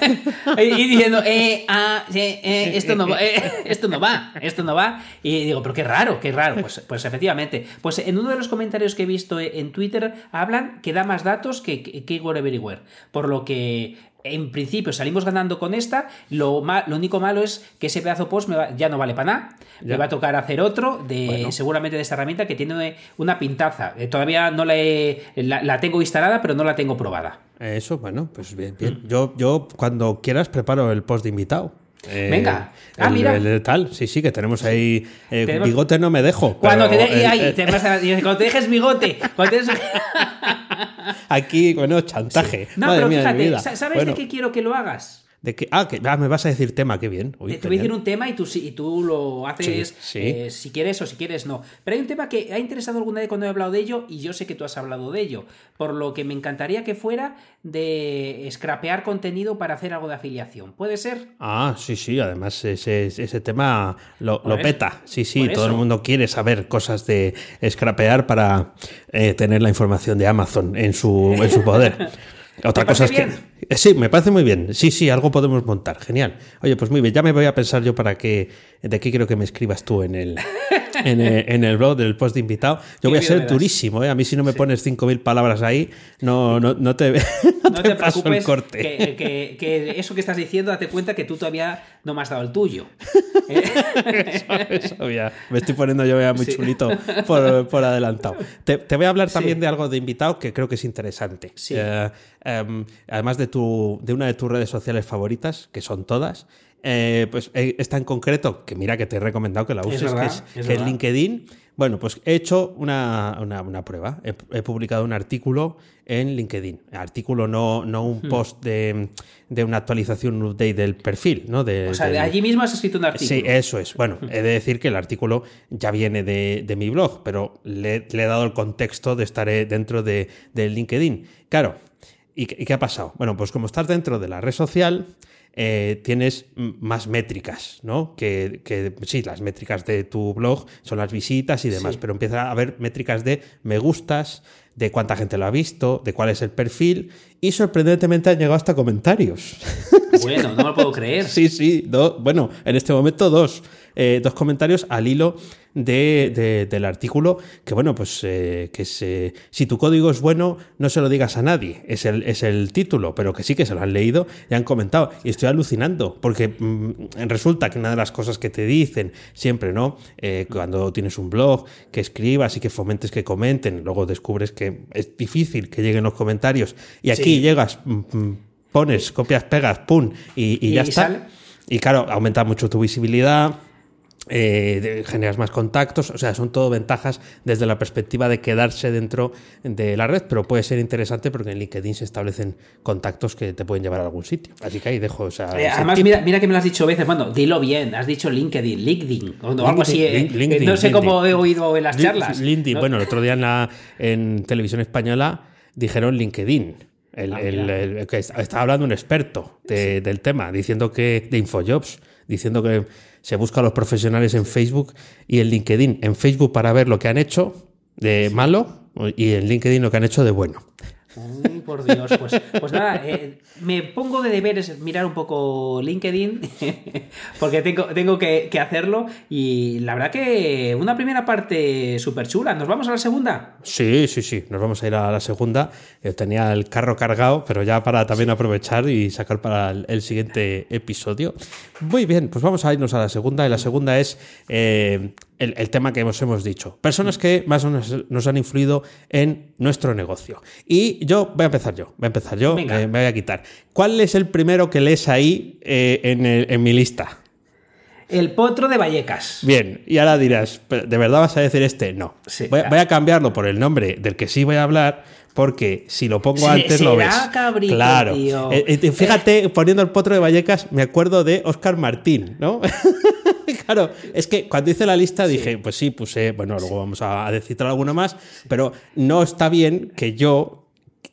y diciendo, eh, ah, eh, esto, no va, eh, esto no va, esto no va. Y digo, pero qué raro, qué raro. Pues, pues efectivamente. Pues en uno de los comentarios que he visto en Twitter hablan que da más datos que, que Keyword Everywhere. Por lo que en principio salimos ganando con esta. Lo, mal, lo único malo es que ese pedazo post me va, ya no vale para nada. Ya. Me va a tocar hacer otro, de, bueno. seguramente de esta herramienta que tiene una pintaza. Eh, todavía no la, he, la, la, tengo instalada, pero no la tengo probada. Eso, bueno, pues bien, bien. Mm. Yo, yo cuando quieras preparo el post de invitado. Eh, Venga. Ah, el, mira. El, tal, sí, sí, que tenemos ahí. Eh, tenemos... Bigote no me dejo. Cuando, te, de... ay, te vas a... cuando te dejes bigote. Cuando te dejes... Aquí, bueno, chantaje. Sí. No, Madre pero mía, fíjate, ¿sabes bueno. de qué quiero que lo hagas? De que, ah, que ah, me vas a decir tema, qué bien. Uy, te voy a decir un tema y tú, y tú lo haces sí, sí. Eh, si quieres o si quieres no. Pero hay un tema que ha interesado alguna vez cuando he hablado de ello y yo sé que tú has hablado de ello. Por lo que me encantaría que fuera de scrapear contenido para hacer algo de afiliación. ¿Puede ser? Ah, sí, sí. Además, ese, ese tema lo, lo peta. Sí, sí. Todo el mundo quiere saber cosas de scrapear para eh, tener la información de Amazon en su, en su poder. Otra cosa es que Eh, Sí, me parece muy bien. Sí, sí, algo podemos montar. Genial. Oye, pues muy bien. Ya me voy a pensar yo para que de qué quiero que me escribas tú en el, en el, en el blog del post de invitado. Yo voy a ser durísimo. ¿eh? A mí si no me pones 5.000 palabras ahí, no, no, no te, no No te te paso el preocupes, corte. que, que- que eso que estás diciendo, date cuenta que tú todavía no me has dado el tuyo. Eso ya, me estoy poniendo yo ya muy Sí. chulito por, por adelantado. Te, te voy a hablar también Sí. de algo de invitado que creo que es interesante. Sí. Eh, em, además de, tu, de una de tus redes sociales favoritas, que son todas, eh, pues eh, esta en concreto, que mira que te he recomendado que la uses, verdad, que es, es que es. LinkedIn. Bueno, pues he hecho una, una- una prueba. He, he publicado un artículo en LinkedIn. Artículo, no, no un Hmm. post de, de una actualización, un update del perfil, ¿no? De- O sea, de allí mismo has escrito un artículo. Sí, eso es. Bueno, he de decir que el artículo ya viene de, de mi blog, pero le, le he dado el contexto de estar eh, dentro de, LinkedIn. Claro, ¿y, qué- y qué ha pasado? Bueno, pues como estás dentro de la red social, eh, tienes más métricas, ¿no? Que, que sí, las métricas de tu blog son las visitas y demás, Sí. pero empieza a haber métricas de me gustas, de cuánta gente lo ha visto, de cuál es el perfil, y sorprendentemente han llegado hasta comentarios. Bueno, no me lo puedo creer. Sí, sí, do- bueno, en este momento dos, eh, dos comentarios al hilo de, de- del artículo, que bueno, pues eh, que se, si tu código es bueno, no se lo digas a nadie, es el, es el título, pero que sí que se lo han leído y han comentado. Y estoy alucinando, porque mm, resulta que una de las cosas que te dicen siempre, ¿no? Eh, cuando tienes un blog, que escribas y que fomentes que comenten, luego descubres que es difícil que lleguen los comentarios y aquí Sí. llegas... mm, mm, Pones, copias, pegas, pum, y, y Y ya está. sale. Y claro, aumenta mucho tu visibilidad, eh, de- generas más contactos, o sea, son todo ventajas desde la perspectiva de quedarse dentro de la red, pero puede ser interesante porque en LinkedIn se establecen contactos que te pueden llevar a algún sitio. Así que ahí dejo. Eh, además, mira, mira que me lo has dicho veces. Bueno, dilo bien. Has dicho LinkedIn, LinkedIn. O algo así. eh, Lin- LinkedIn, no sé cómo LinkedIn. he oído en las charlas. LinkedIn, ¿no? bueno, el otro día en, la, en televisión española dijeron LinkedIn. El, Ah, el- mira. el- que est- estaba hablando un experto de- del tema, diciendo que de Infojobs, diciendo que se busca a los profesionales en Facebook y en LinkedIn. En Facebook para ver lo que han hecho de malo y en LinkedIn lo que han hecho de bueno. Uy, por Dios. Pues, pues nada, eh, me pongo de deberes mirar un poco LinkedIn, porque tengo, tengo que, hacerlo. Y la verdad que una primera parte súper chula. ¿Nos vamos a la segunda? Sí, sí, sí. Nos vamos a ir a la segunda. Yo tenía el carro cargado, pero ya para también aprovechar y sacar para el, el siguiente episodio. Muy bien, pues vamos a irnos a la segunda. Y la segunda es eh, el, el tema que hemos, hemos dicho. Personas que más o menos nos han influido en nuestro negocio. Y yo voy a empezar yo. Voy a empezar yo. Eh, me voy a quitar. ¿Cuál es el primero que lees ahí eh, en, el- en mi lista? El potro de Vallecas. Bien, y ahora dirás, ¿pero ¿de verdad vas a decir este? No. Sí, voy, a- claro. voy a cambiarlo por el nombre del que sí voy a hablar, porque si lo pongo antes lo ves. cabrito, claro. tío. Eh, eh, fíjate, poniendo el potro de Vallecas, me acuerdo de Oscar Martín, ¿no? claro, es que cuando hice la lista dije, pues sí, puse, bueno, luego vamos a, a decir alguno más, pero no está bien que yo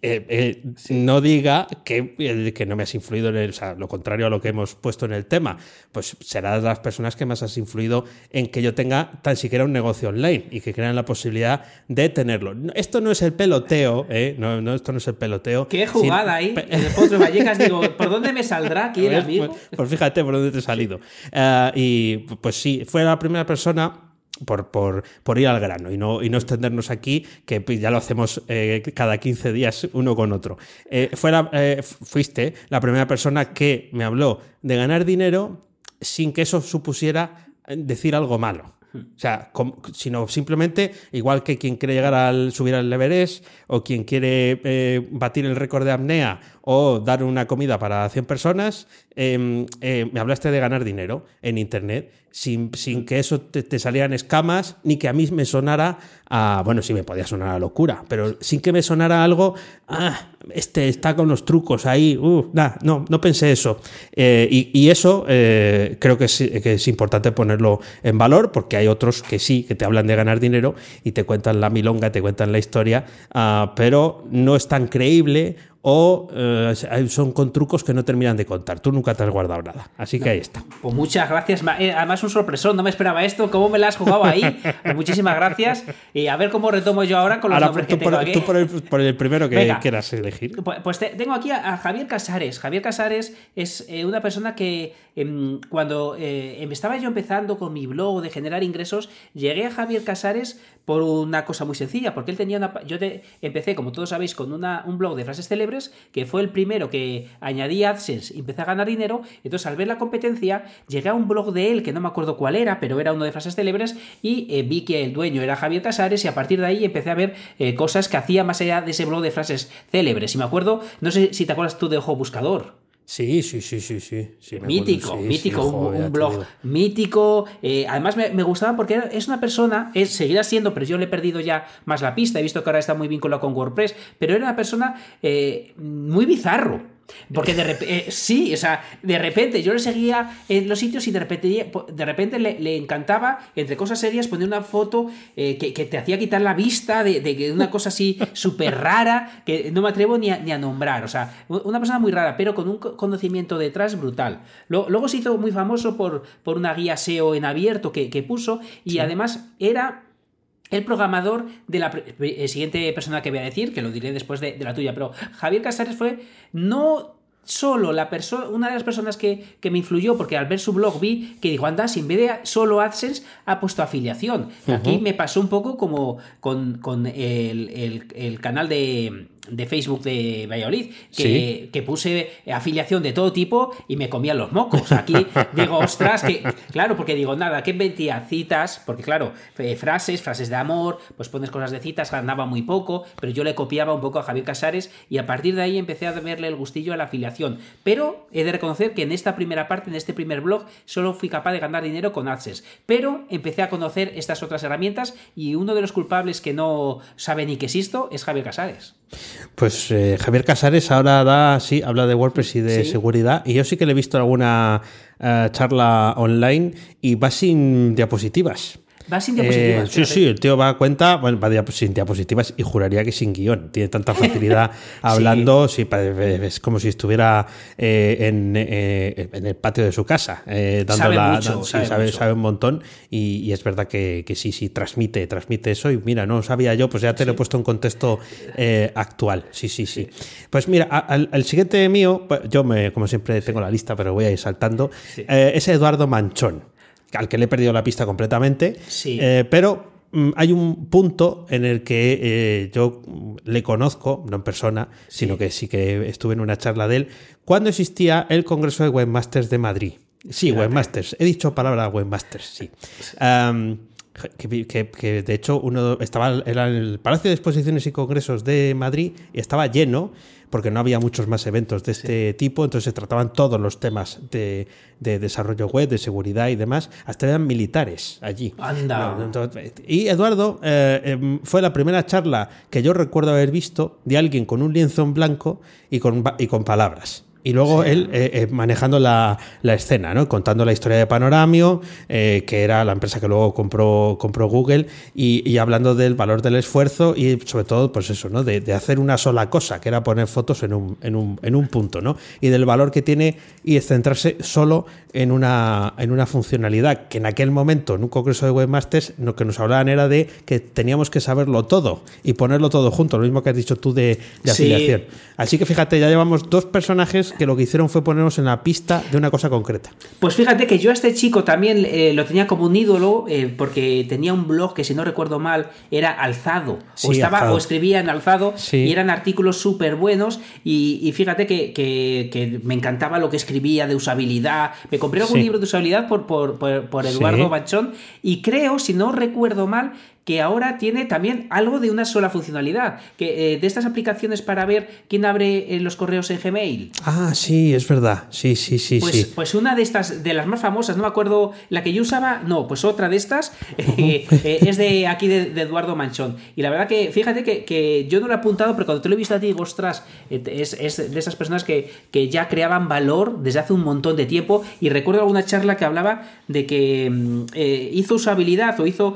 eh, eh, no diga que, eh, que no me has influido en el, o sea, lo contrario a lo que hemos puesto en el tema, pues serás de las personas que más has influido en que yo tenga tan siquiera un negocio online y que crean la posibilidad de tenerlo. Esto no es el peloteo, ¿eh? no, no, esto no es el peloteo. Qué jugada Sin- ahí. Potro de Vallecas. Digo, ¿por dónde me saldrá aquí el amigo? Pues, pues fíjate por dónde te he salido. Eh, y pues sí, fue la primera persona. Por, por, ir al grano y no, y no extendernos aquí, que ya lo hacemos eh, cada 15 días uno con otro. Eh, eh, fuiste la primera persona que me habló de ganar dinero sin que eso supusiera decir algo malo. O sea, sino simplemente, igual que quien quiere llegar al subir al Everest, o quien quiere batir el récord de apnea, o dar una comida para 100 personas, eh, me hablaste de ganar dinero en Internet, sin, sin que eso te, salieran escamas, ni que a mí me sonara a, bueno, sí me podía sonar a locura, pero sin que me sonara algo, ah, este está con los trucos ahí, uh, nah, no, no pensé eso. Eh, y, y eso eh, creo que es, que es importante ponerlo en valor, porque hay otros que sí, que te hablan de ganar dinero y te cuentan la milonga, te cuentan la historia, ah, pero no es tan creíble o eh, son con trucos que no terminan de contar. Tú nunca te has guardado nada. Así que ahí está. Pues muchas gracias. Eh, además, un sorpresón. No me esperaba esto. ¿Cómo me la has jugado ahí? Pues muchísimas gracias. Y a ver cómo retomo yo ahora con los nombres que tengo aquí. Tú por el, primero que quieras elegir. Pues, pues tengo aquí a, Javier Casares. Javier Casares es eh, una persona que em, cuando em, estaba yo empezando con mi blog de generar ingresos, llegué a Javier Casares por una cosa muy sencilla, porque él tenía una... Yo empecé, como todos sabéis, con una, un blog de frases célebres, que fue el primero que añadí AdSense y empecé a ganar dinero, entonces al ver la competencia, llegué a un blog de él, que no me acuerdo cuál era, pero era uno de frases célebres, y eh, vi que el dueño era Javier Casares, y a partir de ahí empecé a ver eh, cosas que hacía más allá de ese blog de frases célebres. Y me acuerdo, no sé si te acuerdas tú de Ojo Buscador. Sí, sí, sí, sí, sí. mítico, mítico, un, blog mítico. Eh, además me, gustaba porque es una persona, es, seguirá siendo, pero yo le he perdido ya más la pista, he visto que ahora está muy vinculado con WordPress, pero era una persona eh, muy bizarro. Porque de repente, eh, sí, o sea, de repente yo le seguía en los sitios y de repente, de repente le, encantaba, entre cosas serias, poner una foto eh, que, te hacía quitar la vista de, de una cosa así súper rara que no me atrevo ni a, ni a, nombrar. O sea, una persona muy rara, pero con un conocimiento detrás brutal. Luego, se hizo muy famoso por, por una guía SEO en abierto que, puso y además era el programador de la eh, siguiente persona que voy a decir, que lo diré después de, la tuya, pero Javier Casares fue no solo la persona, una de las personas que, me influyó, porque al ver su blog vi que dijo, anda, sin vez de solo AdSense ha puesto afiliación. Aquí me pasó un poco como con, el, canal de, de Facebook de Valladolid, que, puse afiliación de todo tipo y me comían los mocos. Aquí digo, ostras, que claro, porque digo, nada, que vendía citas, porque claro, eh, frases, frases de amor, pues pones cosas de citas, ganaba muy poco, pero yo le copiaba un poco a Javier Casares y a partir de ahí empecé a verle el gustillo a la afiliación. Pero he de reconocer que en esta primera parte, en este primer blog, solo fui capaz de ganar dinero con AdSense. Pero empecé a conocer estas otras herramientas y uno de los culpables que no sabe ni que existo es Javier Casares. Pues eh, Javier Casares ahora da, sí, habla de WordPress y de seguridad. Y yo sí que le he visto alguna eh, charla online y va sin diapositivas. Va sin diapositivas. Eh, sí, sí, el tío va a cuenta, bueno, va sin diapositivas y juraría que sin guion. Tiene tanta facilidad hablando, sí. es como si estuviera eh, eh, en, el patio de su casa, dando sabe la. Mucho, sabe, un montón y, es verdad que, sí, sí, transmite, transmite eso. Y mira, no sabía yo, pues ya te lo he puesto en contexto actual. Sí, sí, sí. Pues mira, al, siguiente mío, pues yo me, como siempre tengo la lista, pero voy a ir saltando, es Eduardo Manchón al que le he perdido la pista completamente. Eh, pero mm, hay un punto en el que eh, yo le conozco, no en persona, sino que sí que estuve en una charla de él, cuando existía el Congreso de Webmasters de Madrid. Sí, Webmasters. He dicho palabra Webmasters, sí. que, de hecho uno estaba en el Palacio de Exposiciones y Congresos de Madrid y estaba lleno porque no había muchos más eventos de este tipo, entonces se trataban todos los temas de, desarrollo web, de seguridad y demás, hasta eran militares allí. Anda. y Eduardo eh, em, fue la primera charla que yo recuerdo haber visto de alguien con un lienzo en blanco y con, y con palabras. Y luego él eh, eh, manejando la, escena, ¿no? contando la historia de Panoramio, eh, que era la empresa que luego compró, compró Google, y, hablando del valor del esfuerzo y sobre todo, pues eso, ¿no? De, hacer una sola cosa, que era poner fotos en un, en un, en un punto, ¿no? Y del valor que tiene y centrarse solo en una, en una funcionalidad, que en aquel momento, en un congreso de webmasters, lo que nos hablaban era de que teníamos que saberlo todo y ponerlo todo junto, lo mismo que has dicho tú de, afiliación. Así que fíjate, ya llevamos dos personajes que lo que hicieron fue ponernos en la pista de una cosa concreta. Pues fíjate que yo a este chico también eh, lo tenía como un ídolo eh, porque tenía un blog que si no recuerdo mal era alzado. O estaba o escribía en alzado y eran artículos súper buenos y, fíjate que, me encantaba lo que escribía de usabilidad. Me compré algún libro de usabilidad por, por, por, Eduardo Bachón y creo, si no recuerdo mal, que ahora tiene también algo de una sola funcionalidad, que eh, de estas aplicaciones para ver quién abre eh, los correos en Gmail. Ah, sí, es verdad. Sí, sí, sí, pues, sí. Pues una de estas, de las más famosas, no me acuerdo, la que yo usaba, no, pues otra de estas eh, es de aquí de, Eduardo Manchón. Y la verdad que, fíjate que, yo no lo he apuntado, pero cuando te lo he visto a ti, digo, ostras, es, es de esas personas que, que, ya creaban valor desde hace un montón de tiempo. Y recuerdo alguna charla que hablaba de que mm, hizo usabilidad o hizo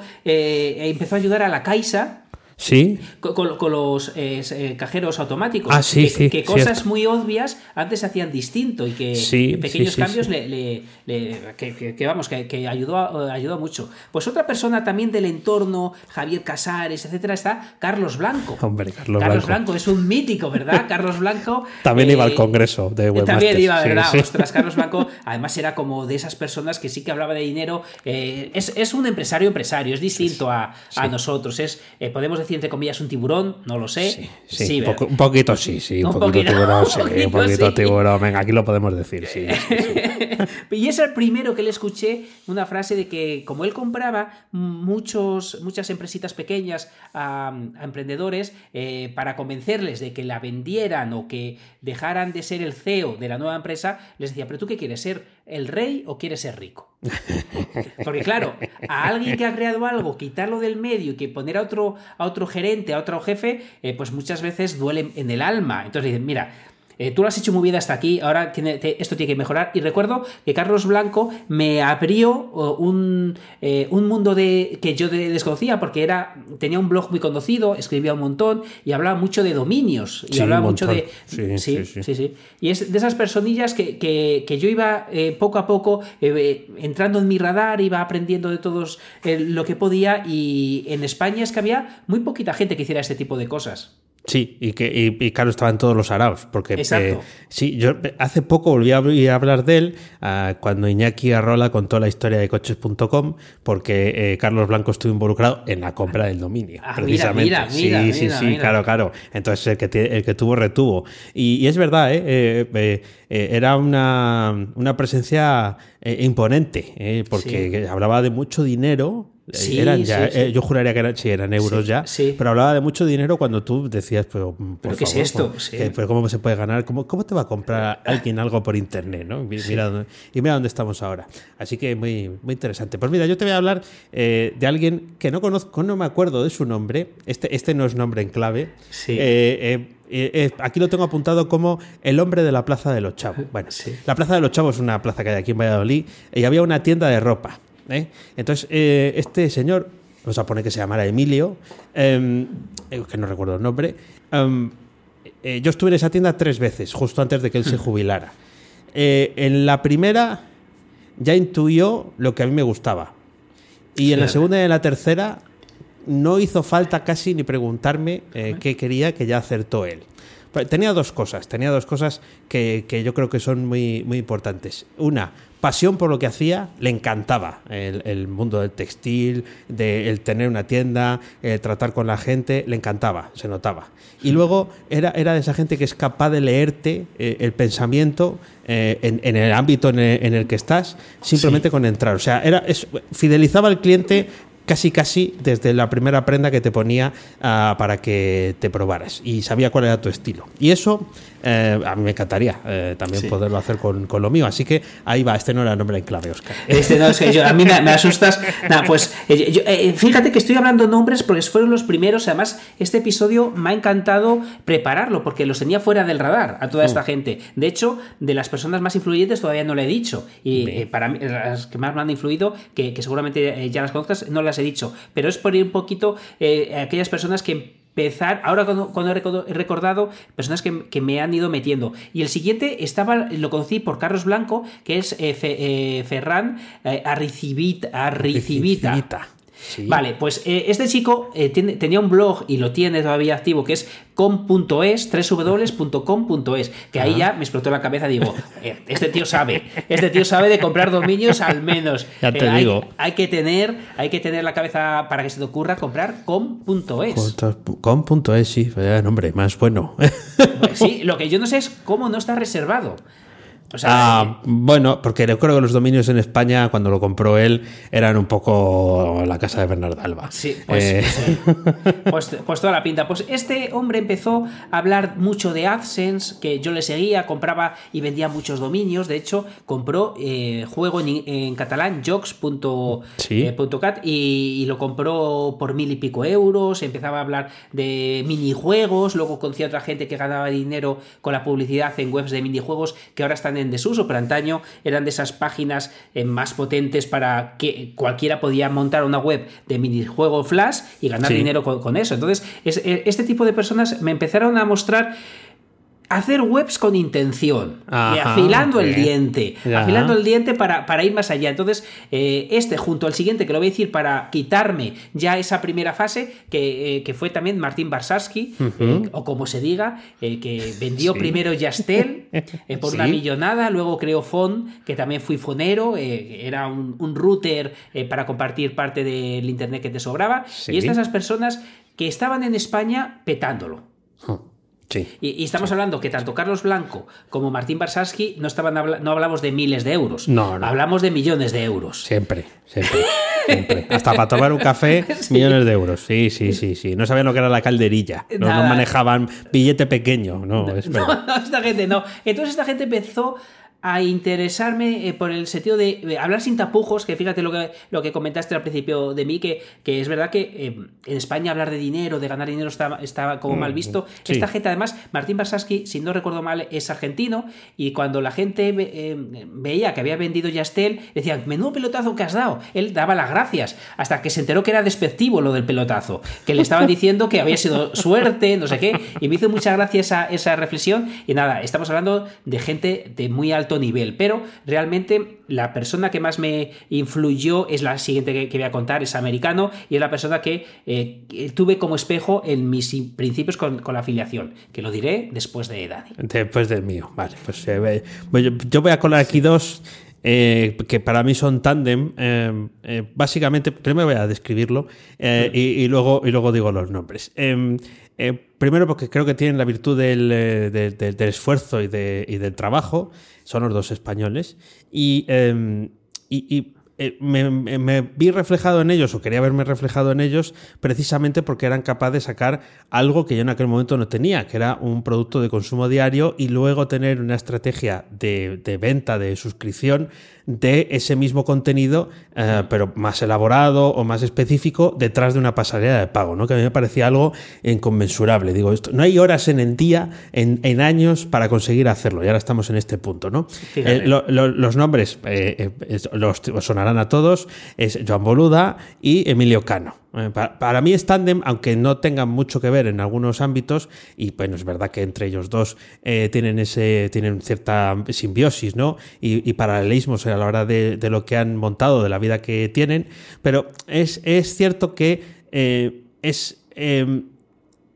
empezó a ayudar a la Caixa Sí. Con, con- con los eh, eh, cajeros automáticos. Ah, sí, que, sí, que cosas cierto. muy obvias antes se hacían distinto y que Sí, pequeños cambios le, le- le- que, que- que vamos, que, ayudó, a- ayudó mucho. Pues otra persona también del entorno, Javier Casares, etcétera, está Carlos Blanco. Hombre, Carlos Blanco. Blanco. es un mítico, ¿verdad? Carlos Blanco. También iba al eh, congreso de Webmasters. También iba, ¿verdad? Ostras, Carlos Blanco, además era como de esas personas que sí que hablaba de dinero. eh, es, es un empresario empresario, es distinto a, a nosotros. Es, eh, podemos decir, entre comillas, un tiburón, no lo sé. Sí, sí, un, ¿verdad? poco- un poquito sí, sí, un, Un poquito, poquito, tiburón, un sí, un poquito tiburón. Venga, aquí lo podemos decir, sí. Y es el primero que le escuché una frase de que como él compraba muchos, muchas empresitas pequeñas a, a emprendedores eh, para convencerles de que la vendieran o que dejaran de ser el CEO de la nueva empresa, les decía, pero tú qué quieres ser, el rey o quieres ser rico? Porque claro, a alguien que ha creado algo, quitarlo del medio y que poner a otro, a otro gerente, a otro jefe, eh, pues muchas veces duele en el alma. Entonces dicen, mira, eh, tú lo has hecho muy bien hasta aquí, ahora tiene- te- esto tiene que mejorar. Y recuerdo que Carlos Blanco me abrió un, eh, un mundo de, que yo de- desconocía porque era, tenía un blog muy conocido, escribía un montón y hablaba mucho de dominios. Y Sí, hablaba mucho de... Sí, sí, sí. sí, sí. Y es de esas personillas que, que- que yo iba eh, poco a poco entrando en mi radar, iba aprendiendo de todos lo que podía y en España es que había muy poquita gente que hiciera este tipo de cosas. Sí, y que y, y claro, estaban todos los araos, porque Exacto. eh, sí, yo hace poco volví a, oír hablar de él ah, cuando Iñaki Arrola contó la historia de coches.com, porque eh, Carlos Blanco estuvo involucrado en la compra del dominio, Ah, precisamente. mira, sí, mira, sí, mira, sí, claro, claro. Entonces el que, el que tuvo retuvo. Y, y es verdad, ¿eh? Eh, eh, era una, una presencia eh, imponente, ¿eh? porque que hablaba de mucho dinero. Sí, eran ya, sí, sí. eh, yo juraría que eran, sí, eran euros ya, pero hablaba de mucho dinero cuando tú decías, pero, por ¿Pero qué es favor, esto? ¿cómo- que- pero ¿cómo se puede ganar? ¿Cómo, cómo te va a comprar alguien algo por internet? ¿no? Mi- Mira dónde- y mira dónde estamos ahora. Así que muy, muy interesante. Pues mira, yo te voy a hablar eh, de alguien que no conozco, no me acuerdo de su nombre. Este, este no es nombre en clave. Sí. Eh, aquí lo tengo apuntado como el hombre de la Plaza de los Chavos. Bueno, Sí. la Plaza de los Chavos es una plaza que hay aquí en Valladolid y había una tienda de ropa. ¿Eh? Entonces, eh, este señor, vamos a poner que se llamara Emilio, em, eh, que no recuerdo el nombre, em, eh, yo estuve en esa tienda tres veces, justo antes de que él se jubilara. Eh, en la primera ya intuyó lo que a mí me gustaba. Y en la segunda y en la tercera no hizo falta casi ni preguntarme eh, qué quería, que ya acertó él. Tenía dos cosas, tenía dos cosas que, que yo creo que son muy, muy importantes. Una, pasión por lo que hacía, le encantaba el, el mundo del textil, de el tener una tienda, el tratar con la gente, le encantaba, se notaba. Y luego era, era de esa gente que es capaz de leerte eh, el pensamiento eh, en, en el ámbito en el, en el que estás, simplemente con entrar. O sea, era, es- fidelizaba al cliente casi casi desde la primera prenda que te ponía ah, para que te probaras y sabía cuál era tu estilo. Y eso eh, a mí me encantaría eh, también Sí. poderlo hacer con, con lo mío. Así que ahí va, este no era el nombre en clave, Oscar. Este no, es que yo, a mí me, me asustas. Pues eh, yo- fíjate que estoy hablando nombres porque fueron los primeros. Además, este episodio me ha encantado prepararlo porque los tenía fuera del radar a toda esta gente. De hecho, de las personas más influyentes todavía no le he dicho. Y para mí, las que más me han influido, que, que seguramente ya las conozcas, no las he dicho. Pero es por ir un poquito eh, a aquellas personas que empezar, ahora cuando, cuando he recordado personas que, que me han ido metiendo. Y el siguiente estaba, lo conocí por Carlos Blanco, que es eh, Fe- eh, Ferran eh, Arricibita. Arricibita. Sí. Vale, pues eh, este chico eh, tiene- tenía un blog y lo tiene todavía activo que es com.es, www.com.es, que ahí ya me explotó la cabeza, digo, eh, este tío sabe, este tío sabe de comprar dominios al menos. Ya te hay, digo. hay que tener, hay que tener la cabeza para que se te ocurra comprar com.es. Com.es, sí, nombre, más bueno. Pues sí, lo que yo no sé es cómo no está reservado. O sea, Ah, bueno, porque yo creo que los dominios en España, cuando lo compró él, eran un poco la casa de Bernardo Alba. Sí, pues, Eh, sí. Pues, pues toda la pinta. Pues este hombre empezó a hablar mucho de AdSense, que yo le seguía, compraba y vendía muchos dominios. De hecho, compró eh, juego en, en catalán, jocs.cat, Sí. eh, y, y lo compró por mil y pico euros. Empezaba a hablar de minijuegos. Luego conocía a otra gente que ganaba dinero con la publicidad en webs de minijuegos que ahora están están en desuso, pero antaño eran de esas páginas eh, más potentes para que cualquiera podía montar una web de minijuego Flash y ganar Sí. dinero con, con eso. Entonces, es- eh, este tipo de personas me empezaron a mostrar hacer webs con intención, Ajá, afilando el diente, Ya. afilando el diente para, para ir más allá. Entonces, eh, este junto al siguiente, que lo voy a decir para quitarme ya esa primera fase, que, eh, que fue también Martín Barsarski, eh, o como se diga, que vendió Sí. primero Yastel por una Sí. millonada, luego creó Fon, que también fui fonero, era un, un router para compartir parte del internet que te sobraba, Sí. y estas esas personas que estaban en España petándolo. Sí. Y, y estamos hablando que tanto Carlos Blanco como Martín Barsarski no, estaban habla- no hablamos de miles de euros. No, no. Hablamos de millones de euros. Siempre, siempre. siempre. Hasta para tomar un café, millones de euros. Sí, sí, sí, sí. No sabían lo que era la calderilla. No, manejaban billete pequeño. No, es verdad. no, esta gente no. Entonces esta gente empezó a interesarme eh, por el sentido de eh, hablar sin tapujos, que fíjate lo que, lo que comentaste al principio de mí, que, que es verdad que eh, en España hablar de dinero, de ganar dinero está, está como mal visto. Mm, sí. Esta gente, además, Martín Barsaski, si no recuerdo mal, es argentino, y cuando la gente ve- eh, veía que había vendido Yastel, decían, menudo pelotazo que has dado. Él daba las gracias, hasta que se enteró que era despectivo lo del pelotazo, que le estaban diciendo que había sido suerte, no sé qué, y me hizo mucha gracia esa, esa reflexión, y nada, estamos hablando de gente de muy alto nivel, pero realmente la persona que más me influyó es la siguiente que, voy a contar, es americano, y es la persona que, eh, tuve como espejo en mis principios con, la afiliación, que lo diré después de Dani. Después del mío. Vale, pues eh, yo, voy a colar aquí dos eh, que para mí son tándem. básicamente, primero voy a describirlo y, luego, y luego digo los nombres. Eh, primero porque creo que tienen la virtud del, de- de- del esfuerzo y del trabajo. Son los dos españoles. Y, eh, y- eh, me vi reflejado en ellos, o quería verme reflejado en ellos, precisamente porque eran capaces de sacar algo que yo en aquel momento no tenía, que era un producto de consumo diario y luego tener una estrategia de, de venta, de suscripción de ese mismo contenido, eh, pero más elaborado o más específico, detrás de una pasarela de pago, ¿no? que a mí me parecía algo inconmensurable. Digo, esto, no hay horas en el día, en, en años, para conseguir hacerlo, y ahora estamos en este punto. ¿no? Eh, lo- lo- los nombres eh, eh, los os sonarán a todos, es Joan Boluda y Emilio Cano. Eh, pa- Para, mí es tándem, aunque no tengan mucho que ver en algunos ámbitos, y bueno, es verdad que entre ellos dos eh, tienen ese tienen cierta simbiosis ¿no? y, y paralelismos a la hora de, lo que han montado, de la vida que tienen, pero es, es cierto que eh, es eh,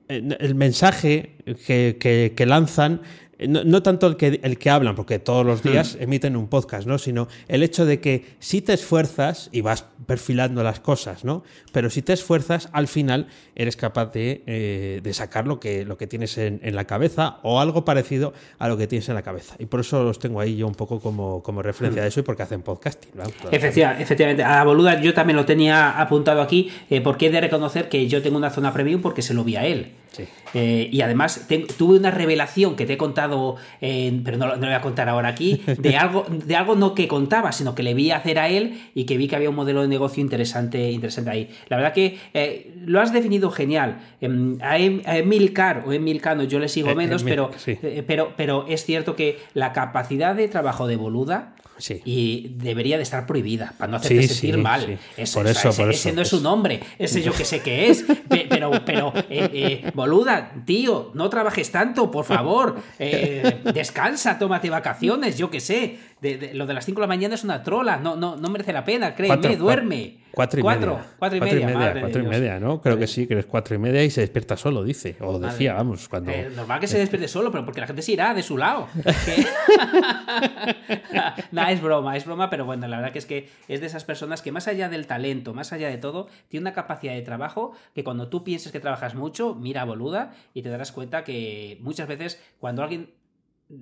el mensaje que- que lanzan, no, no tanto el que, el que hablan, porque todos los días emiten un podcast, ¿no? Sino el hecho de que si te esfuerzas y vas perfilando las cosas, ¿no? Pero si te esfuerzas, al final eres capaz de, eh, de sacar lo que, lo que tienes en, en la cabeza o algo parecido a lo que tienes en la cabeza. Y por eso los tengo ahí yo un poco como, como referencia de eso y porque hacen podcasting. ¿no? Efectiva- efectivamente, a Boluda yo también lo tenía apuntado aquí, eh, porque he de reconocer que yo tengo una zona premium porque se lo vi a él. Sí. Eh, y además te- tuve una revelación que te he contado, eh, pero no, lo- no lo voy a contar ahora aquí, de algo, de algo no que contaba, sino que le vi hacer a él y que vi que había un modelo de negocio interesante, interesante ahí. La verdad que eh, lo has definido genial. Em, a, Em- a Emilcar o Emilcano yo le sigo Eh, menos, pero, sí. pero, pero es cierto que la capacidad de trabajo de Boluda Sí. y debería de estar prohibida para no hacerte Sí, sentir sí, mal. Eso, Por eso, ese, por ese eso. no es su nombre, ese yo que sé que es. Pe- Pero, pero, eh, eh, boluda, tío, no trabajes tanto, por favor. Eh, descansa, tómate vacaciones, yo que sé. De- de- lo de las 5 de la mañana es una trola, no, no, no merece la pena, créeme, Cuatro, duerme. Cuatro y cuatro, media. cuatro y media, madre de cuatro y media, ¿no? Creo que sí, que es cuatro y media y se despierta solo, dice. O decía, vamos, cuando. Eh, normal que se despierte solo, pero porque la gente se irá de su lado. Nada, es broma, es broma, pero bueno, la verdad que es que es de esas personas que más allá del talento, más allá de todo, tiene una capacidad de trabajo que cuando tú pienses que trabajas mucho, mira boluda y te darás cuenta que muchas veces cuando alguien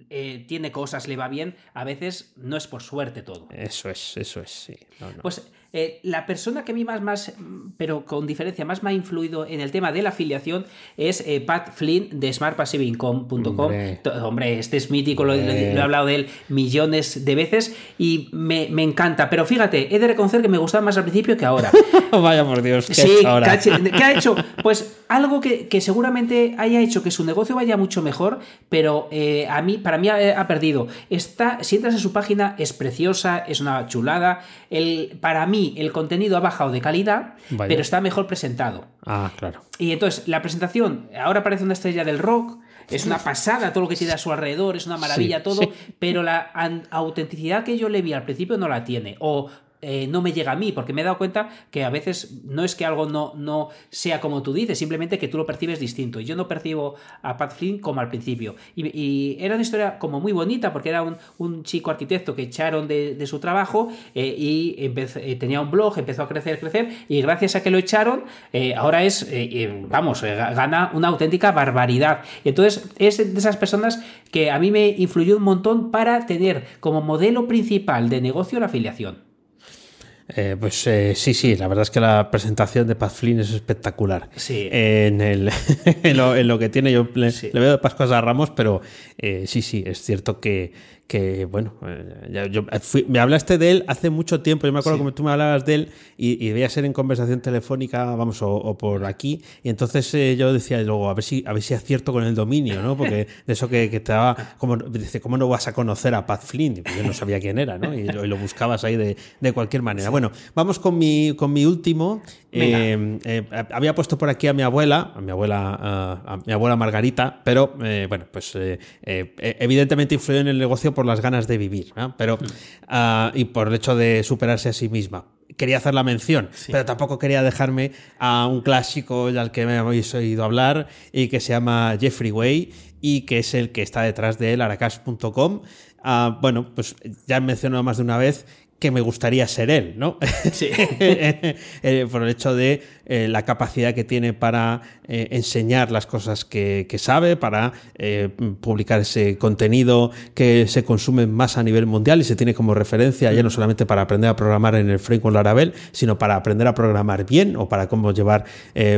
eh, tiene cosas, le va bien, a veces no es por suerte todo. Eso es, eso es, sí. No, no. Pues eh, la persona que a mí más, más, pero con diferencia, más me ha influido en el tema de la afiliación es eh, Pat Flynn de smartpassiveincome.com. Hombre. Hombre, este es mítico, lo, lo- lo he hablado de él millones de veces y me, me encanta. Pero fíjate, he de reconocer que me gustaba más al principio que ahora. Vaya por Dios, ¿qué Sí. ¿qué ha hecho? Pues algo que, que seguramente haya hecho que su negocio vaya mucho mejor, pero eh, a mí, para mí ha, ha perdido. Está, si entras en su página, es preciosa, es una chulada. El, para mí, el contenido ha bajado de calidad, Vaya. pero está mejor presentado. Ah, claro. Y entonces, la presentación, ahora parece una estrella del rock. Es una pasada todo lo que tiene a su alrededor, es una maravilla Sí, todo, sí. pero la autenticidad que yo le vi al principio no la tiene. O eh, no me llega a mí, porque me he dado cuenta que a veces no es que algo no, no sea como tú dices, simplemente que tú lo percibes distinto. Y yo no percibo a Pat Flynn como al principio. Y, era una historia como muy bonita, porque era un, un chico arquitecto que echaron de, de su trabajo eh, y eh, tenía un blog, empezó a crecer, crecer, y gracias a que lo echaron, ahora es, vamos, gana una auténtica barbaridad. Y entonces es de esas personas que a mí me influyó un montón para tener como modelo principal de negocio la afiliación. Eh, pues eh, sí, sí, la verdad es que la presentación de Pat Flynn es espectacular. Sí. En, el, en, lo, en lo que tiene, yo le, Sí. le veo de Pascuas a Ramos, pero eh, sí, sí, es cierto que, que bueno, eh, ya- yo fui- me hablaste de él hace mucho tiempo, yo me acuerdo Sí. que tú me hablabas de él y, y debía ser en conversación telefónica, vamos, o, o por aquí, y entonces eh, yo decía luego, a ver si a ver si acierto con el dominio, ¿no? Porque de eso que, que te daba, como, dice, ¿cómo no vas a conocer a Pat Flynn? Yo no sabía quién era, ¿no? Y lo, y lo buscabas ahí de, de cualquier manera. Bueno, vamos con mi, con mi último. Venga. Eh, eh, había puesto por aquí a mi abuela, a mi abuela, a, a mi abuela Margarita, pero eh, bueno, pues eh, eh, evidentemente influyó en el negocio por las ganas de vivir, ¿no? pero ah, y por el hecho de superarse a sí misma. Quería hacer la mención, pero tampoco quería dejarme a un clásico al que me habéis oído hablar y que se llama Jeffrey Way y que es el que está detrás de él, aracash.com. Ah, bueno, pues ya he mencionado más de una vez que me gustaría ser él, ¿no? Sí. Eh, por el hecho de eh, la capacidad que tiene para eh, enseñar las cosas que, que sabe, para eh, publicar ese contenido que se consume más a nivel mundial y se tiene como referencia ya no solamente para aprender a programar en el framework Laravel, sino para aprender a programar bien o para cómo llevar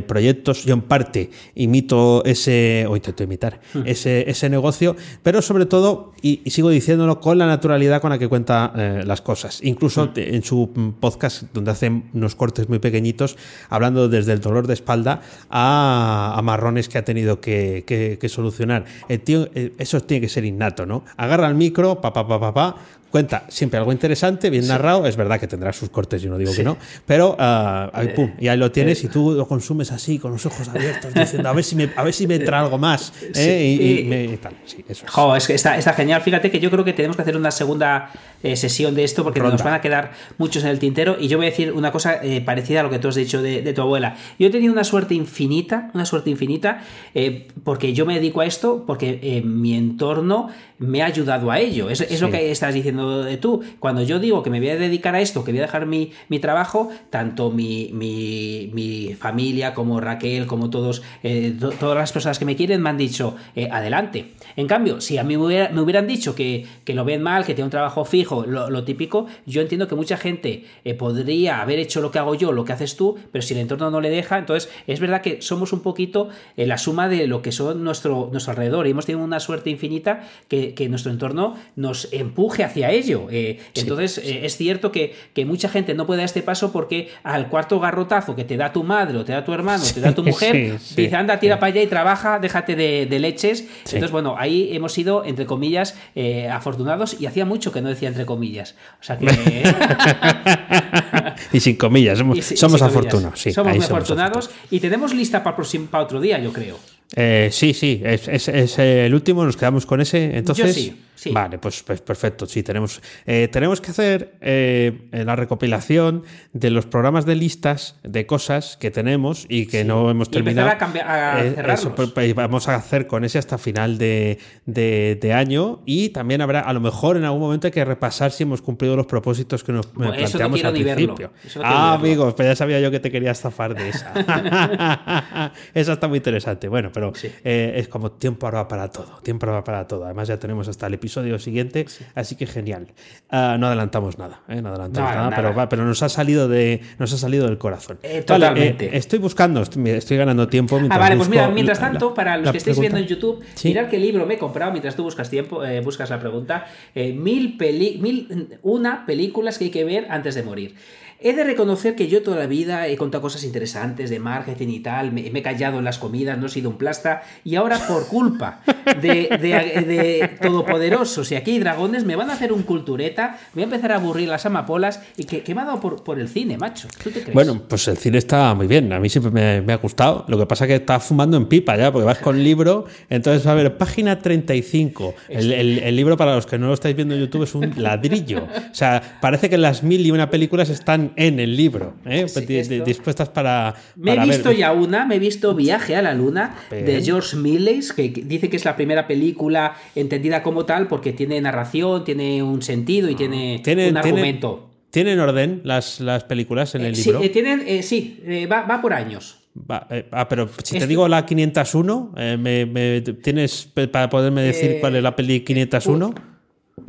proyectos. Yo en parte imito ese, o intento imitar ese, ese negocio, pero sobre todo, y, y sigo diciéndolo con la naturalidad con la que cuenta las cosas. Incluso te- en su mm, podcast, donde hace unos cortes muy pequeñitos, hablando desde el dolor de espalda a, a marrones que ha tenido que, que- que solucionar. El tío, eh, eso tiene que ser innato, ¿no? Agarra el micro, pa, pa, pa, pa, pa, cuenta siempre algo interesante, bien narrado. Es verdad que tendrá sus cortes, yo no digo que no, pero ah, ahí, pum, y ahí lo tienes y tú lo consumes así, con los ojos abiertos, diciendo a ver si me, a ver si me entra algo más. ¿eh? Y, y Y- me- y tal. Sí, eso es. Jo, es que está, está genial. Fíjate que yo creo que tenemos que hacer una segunda eh, sesión de esto porque Ronda. nos van a quedar muchos en el tintero. Y yo voy a decir una cosa eh, parecida a lo que tú has dicho de, de tu abuela. Yo he tenido una suerte infinita, una suerte infinita, eh, porque yo me dedico a esto, porque eh, mi entorno me ha ayudado a ello. Es, es lo que estás diciendo de tú. Cuando yo digo que me voy a dedicar a esto, que voy a dejar mi, mi trabajo, tanto mi, mi, mi familia como Raquel, como todos, eh, to- todas las personas que me quieren me han dicho, eh, adelante. En cambio, si a mí me, hubiera- me hubieran dicho que, que lo ven mal, que tiene un trabajo fijo, lo, lo típico, yo entiendo que mucha gente eh, podría haber hecho lo que hago yo, lo que haces tú, pero si el entorno no le deja, entonces es verdad que somos un poquito eh, la suma de lo que son nuestro, nuestro alrededor y hemos tenido una suerte infinita que, que nuestro entorno nos empuje hacia ello. Eh, Entonces eh, es cierto que, que mucha gente no puede dar este paso porque al cuarto garrotazo que te da tu madre o te da tu hermano, o te da tu mujer, sí, sí. dice anda, tira para allá y trabaja, déjate de, de leches. Sí. Entonces, bueno, ahí hemos sido, entre comillas, eh, afortunados y hacía mucho que no decía entre comillas. O sea que... y sin comillas, somos, y somos sin comillas. afortunados. Sí, somos muy afortunados y tenemos lista para, para otro día, yo creo. Eh, sí, sí, es, es- es el último, nos quedamos con ese. Entonces, sí, sí. vale, pues, pues perfecto. Sí, tenemos, eh, tenemos que hacer eh, la recopilación de los programas de listas de cosas que tenemos y que no hemos Y terminado. a cambiar- a Eh, eso, pues, pues, vamos a hacer con ese hasta final de, de- de año y también habrá, a lo mejor en algún momento hay que repasar si hemos cumplido los propósitos que nos Bueno, eso no planteamos al ni principio. Eso no ah, amigos, pues ya sabía yo que te querías zafar de esa. esa está muy interesante. Bueno, pero Sí. eh, es como tiempo ahora para todo. Tiempo ahora para todo. Además, ya tenemos hasta el episodio episodio siguiente, así que genial. Ah, no adelantamos nada, ¿eh? no adelantamos No, nada, nada. Pero, pero nos ha salido de nos ha salido del corazón. Eh, Vale, totalmente. eh, estoy buscando, estoy, estoy ganando tiempo. Ah, mientras vale, pues mira, mientras tanto, la- para los que estáis pregunta. viendo en YouTube, Sí. mirad qué libro me he comprado mientras tú buscas tiempo, buscas la pregunta. mil, peli mil una películas que hay que ver antes de morir. He de reconocer que yo toda la vida he contado cosas interesantes de marketing y tal, me, me he callado en las comidas, no he sido un plasta, y ahora por culpa de, de- de Todopoderosos y aquí hay dragones, me van a hacer un cultureta, voy a empezar a aburrir las amapolas y que, que me ha dado por, por el cine, macho. ¿Tú te crees? Bueno, pues el cine está muy bien. A mí siempre me, me ha gustado. Lo que pasa es que estás fumando en pipa ya, porque vas con libro. Entonces, a ver, página 35. El, el- el libro, para los que no lo estáis viendo en YouTube, es un ladrillo. O sea, parece que las mil y una películas están en el libro, ¿eh? Sí, esto- dispuestas para. Me he visto ver. ya una, me he visto Viaje a la Luna de. George Milles, que dice que es la primera película entendida como tal porque tiene narración, tiene un sentido y tiene, Ah, Tiene- un tiene- argumento. ¿Tienen orden las, las películas en el Sí, libro? eh, tienen, eh, sí eh, va, va por años. Va, eh, ah, pero si te Esto- digo la 501, eh, me, me- ¿tienes para poderme decir Eh, cuál es la peli 501?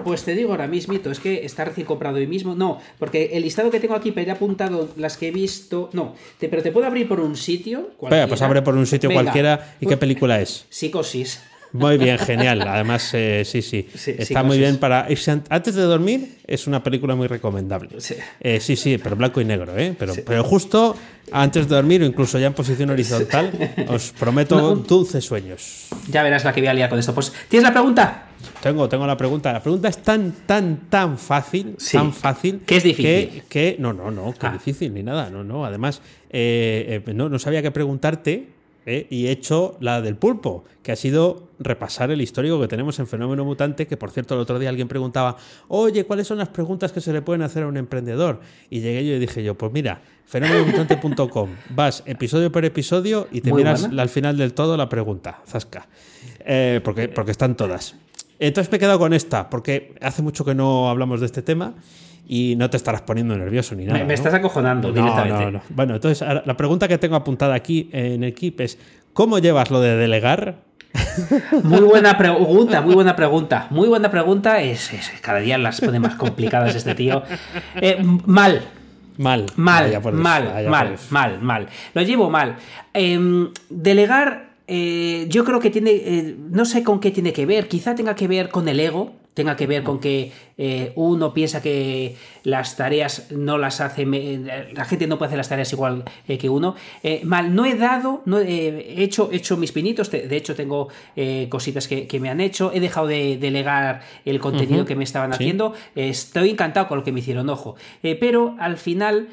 Pues te digo ahora mismito, es que está recién comprado hoy mismo. No, porque el listado que tengo aquí, pero he apuntado las que he visto. No, te- pero te puedo abrir por un sitio. Venga, pues abre por un sitio Venga, cualquiera. ¿Y qué pues- película es? Psicosis. Muy bien, genial. Además, eh, sí, sí. Sí, Está psicosis. muy bien para antes de dormir. Es una película muy recomendable. Sí. Eh, sí, sí, pero blanco y negro, ¿eh? Pero, pero justo antes de dormir o incluso ya en posición horizontal, os prometo No, dulces sueños. Ya verás la que voy a liar con esto. Pues, ¿tienes la pregunta? Tengo, tengo la pregunta. La pregunta es tan, tan, tan fácil, Sí. tan fácil. Que es difícil. Que, que- no, no, no, que Ah. difícil ni nada. No, no. Además, eh, eh, no, no sabía qué preguntarte eh, y he hecho la del pulpo, que ha sido repasar el histórico que tenemos en Fenómeno Mutante, que por cierto el otro día alguien preguntaba, oye, ¿cuáles son las preguntas que se le pueden hacer a un emprendedor? Y llegué yo y dije yo, pues mira, fenomenomutante.com, vas episodio por episodio y te Muy miras buena. al final del todo la pregunta, zasca. Eh, porque, porque están todas. Entonces me he quedado con esta, porque hace mucho que no hablamos de este tema y no te estarás poniendo nervioso ni nada. me, me ¿no? estás acojonando No, directamente. no, no. Bueno, entonces la pregunta que tengo apuntada aquí en Equip es: ¿cómo llevas lo de delegar? Muy buena pregunta, muy buena pregunta. Muy buena pregunta. Es, es- cada día las pone más complicadas este tío. Eh, mal, Mal. mal, eso, mal, vaya mal, mal, mal. Lo llevo mal. Em, delegar, eh, yo creo que tiene, eh, no sé con qué tiene que ver. Quizá tenga que ver con el ego. Tenga que ver con que eh, uno piensa que las tareas no las hace, la gente no puede hacer las tareas igual eh, que uno. Eh, mal, no he dado, no he he hecho, he hecho mis pinitos, de de hecho tengo cositas que, que me han hecho, he dejado de delegar el contenido que me estaban sí. haciendo, estoy encantado con lo que me hicieron, ojo, pero al final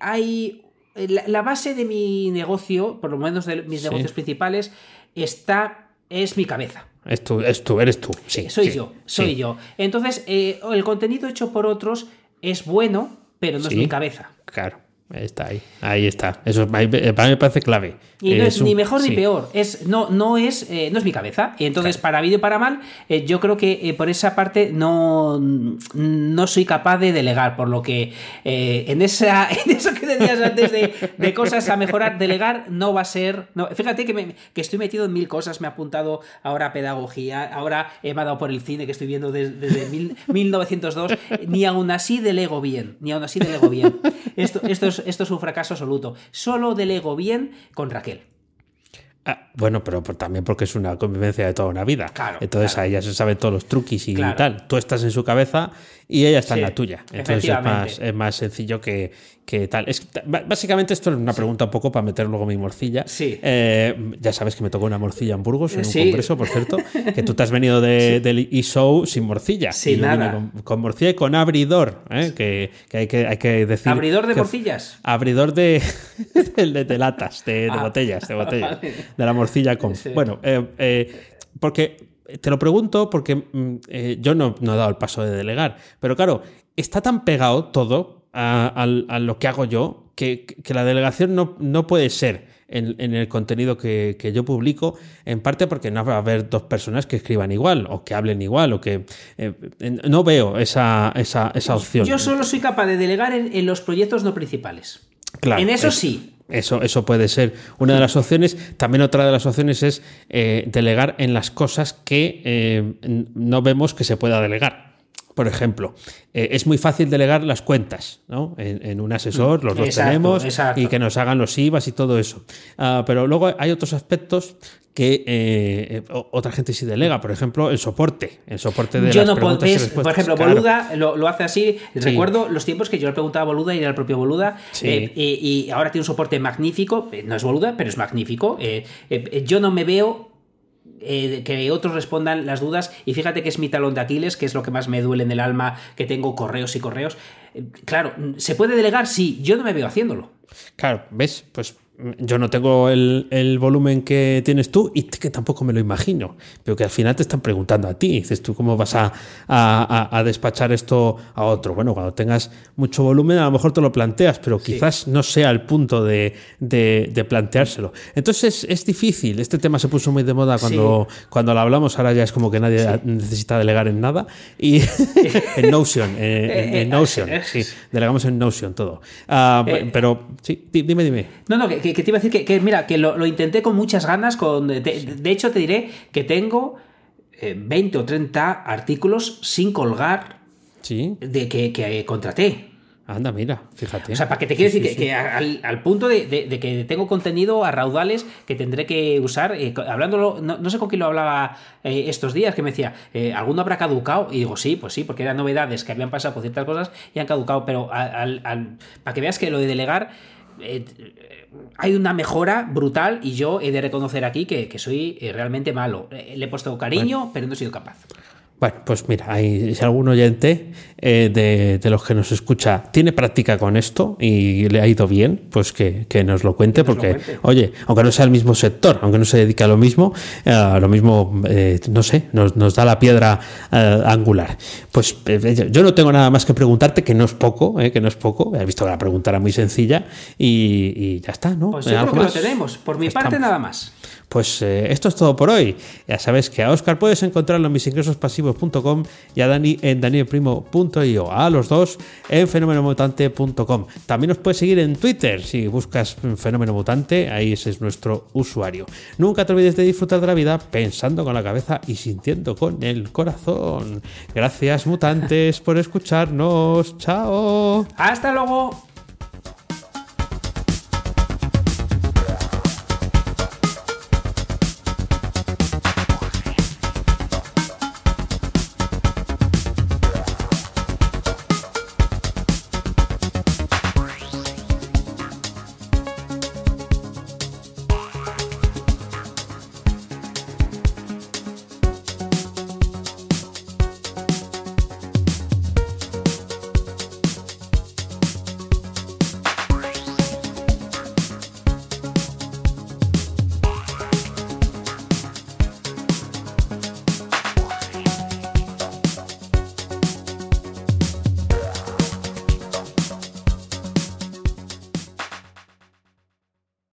hay la, la base de mi negocio, por lo menos de mis Sí. negocios principales, está es mi cabeza. Es tú, es tú, eres tú. Sí, soy sí, yo, soy sí. yo. Entonces, eh, el contenido hecho por otros es bueno, pero no Sí. es mi cabeza. Claro, está ahí. Ahí está. Eso es- para mí me parece clave. Y no es, un- ni mejor sí. ni peor, es, no, no, es, eh, no es mi cabeza. Y entonces, para bien o para mal, eh, yo creo que eh, por esa parte no, no soy capaz de delegar. Por lo que eh, en, esa, en eso que decías antes de, de cosas a mejorar, delegar no va a ser. No, fíjate que, me- que estoy metido en mil cosas, me he apuntado ahora a pedagogía, ahora he dado por el cine que estoy viendo des- desde, mil- 1902. Ni aún así delego bien, ni aún así delego bien. Esto, esto, es, esto es un fracaso absoluto. Solo delego bien con Raquel. Ah, bueno, pero, pero también porque es una convivencia de toda una vida. Claro, Entonces claro. ahí ya se saben todos los truquis y Claro. tal. Tú estás en su cabeza y ella está en la tuya. Entonces es más, es más sencillo que, que tal. Es, básicamente esto es una pregunta un poco para meter luego mi morcilla. Sí. Eh, ya sabes que me tocó una morcilla en Burgos en un congreso, por cierto, que tú te has venido de, del eShow sin morcilla. Sin y nada. Con, con morcilla y con abridor, ¿eh? que, que hay que hay que decir. ¿Abridor de morcillas? Abridor de, de, de- latas, de, de Ah. botellas, de botellas. Vale. De la morcilla con. Bueno, eh, eh, porque te lo pregunto porque mm, eh, yo no, no he dado el paso de delegar, pero claro, está tan pegado todo a, lo que hago yo que, que la delegación no, no puede ser. En, en el contenido que, que yo publico, en parte porque no va a haber dos personas que escriban igual o que hablen igual o que eh, no veo esa, esa, esa opción. Yo solo soy capaz de delegar en, en los proyectos no principales. Claro, en eso es- sí. Eso, eso puede ser una de las opciones. También otra de las opciones es eh, delegar en las cosas que eh, no vemos que se pueda delegar. Por ejemplo, eh, es muy fácil delegar las cuentas, ¿no? En, en un asesor, los dos Exacto, tenemos, exacto. y que nos hagan los IVAs y todo eso. Ah, pero luego hay otros aspectos que eh, o- otra gente sí delega. Por ejemplo, el soporte. El soporte de yo las no puedo. preguntas y ¿ves? respuestas. Por ejemplo, Claro. Boluda lo, lo hace así. Recuerdo los tiempos que yo le preguntaba a Boluda y era el propio Boluda. Sí. eh, y, y ahora tiene un soporte magnífico. eh, No es Boluda, pero es magnífico. Eh, eh, yo no me veo. eh, que otros respondan las dudas y fíjate que es mi talón de Aquiles, que es lo que más me duele en el alma, que tengo correos y correos. Eh, claro, ¿se puede delegar? Sí, yo no me veo haciéndolo. Claro, ¿ves? Pues yo no tengo el, el volumen que tienes tú y que tampoco me lo imagino. Pero que al final te están preguntando a ti. Dices tú, ¿cómo vas a, a- a- despachar esto a otro? Bueno, cuando tengas mucho volumen, a lo mejor te lo planteas, pero quizás no sea el punto de, de- de planteárselo. Entonces es difícil. Este tema se puso muy de moda cuando, cuando lo hablamos. Ahora ya es como que nadie necesita delegar en nada. Y en Notion, eh, en, en Notion, sí. Delegamos en Notion todo. Ah, Eh, pero sí, di- dime, dime. No, no, que, que- que te iba a decir que, que, mira, que lo, lo intenté con muchas ganas. Con, de, de hecho, te diré que tengo eh, 20 o 30 artículos sin colgar Sí, de que, que contraté. anda, mira, fíjate. O sea, para que te quiero Sí, decir sí, que, sí. que al, al punto de, de- de que tengo contenido a raudales que tendré que usar, eh, hablándolo, no, no sé con quién lo hablaba eh, estos días, que me decía, eh, ¿alguno habrá caducado? Y digo, sí, pues sí, porque eran novedades que habían pasado por ciertas cosas y han caducado, pero al- al- para que veas que lo de delegar... eh, hay una mejora brutal y yo he de reconocer aquí que, que soy eh, realmente malo. Eh, Le he puesto cariño, pero no he sido capaz. Bueno, pues mira, hay, si algún oyente eh, de, de los que nos escucha tiene práctica con esto y le ha ido bien, pues que, que nos lo cuente, lo porque, cuente. oye, aunque no sea el mismo sector, aunque no se dedique a lo mismo, eh, lo mismo, eh, no sé, nos, nos da la piedra eh, angular. Pues eh, yo no tengo nada más que preguntarte, que no es poco, eh, que no es poco. He visto que la pregunta era muy sencilla y, y ya está, ¿no? Pues yo ¿Algo creo que lo tenemos. Por mi parte, nada más. Pues esto es todo por hoy. Ya sabes que a Oscar puedes encontrarlo en misingresospasivos.com y a Dani en danielprimo.io. A los dos en fenomenomutante.com. También nos puedes seguir en Twitter si buscas Fenómeno Mutante. Ahí ese es nuestro usuario. Nunca te olvides de disfrutar de la vida pensando con la cabeza y sintiendo con el corazón. Gracias, mutantes, por escucharnos. Chao. Hasta luego.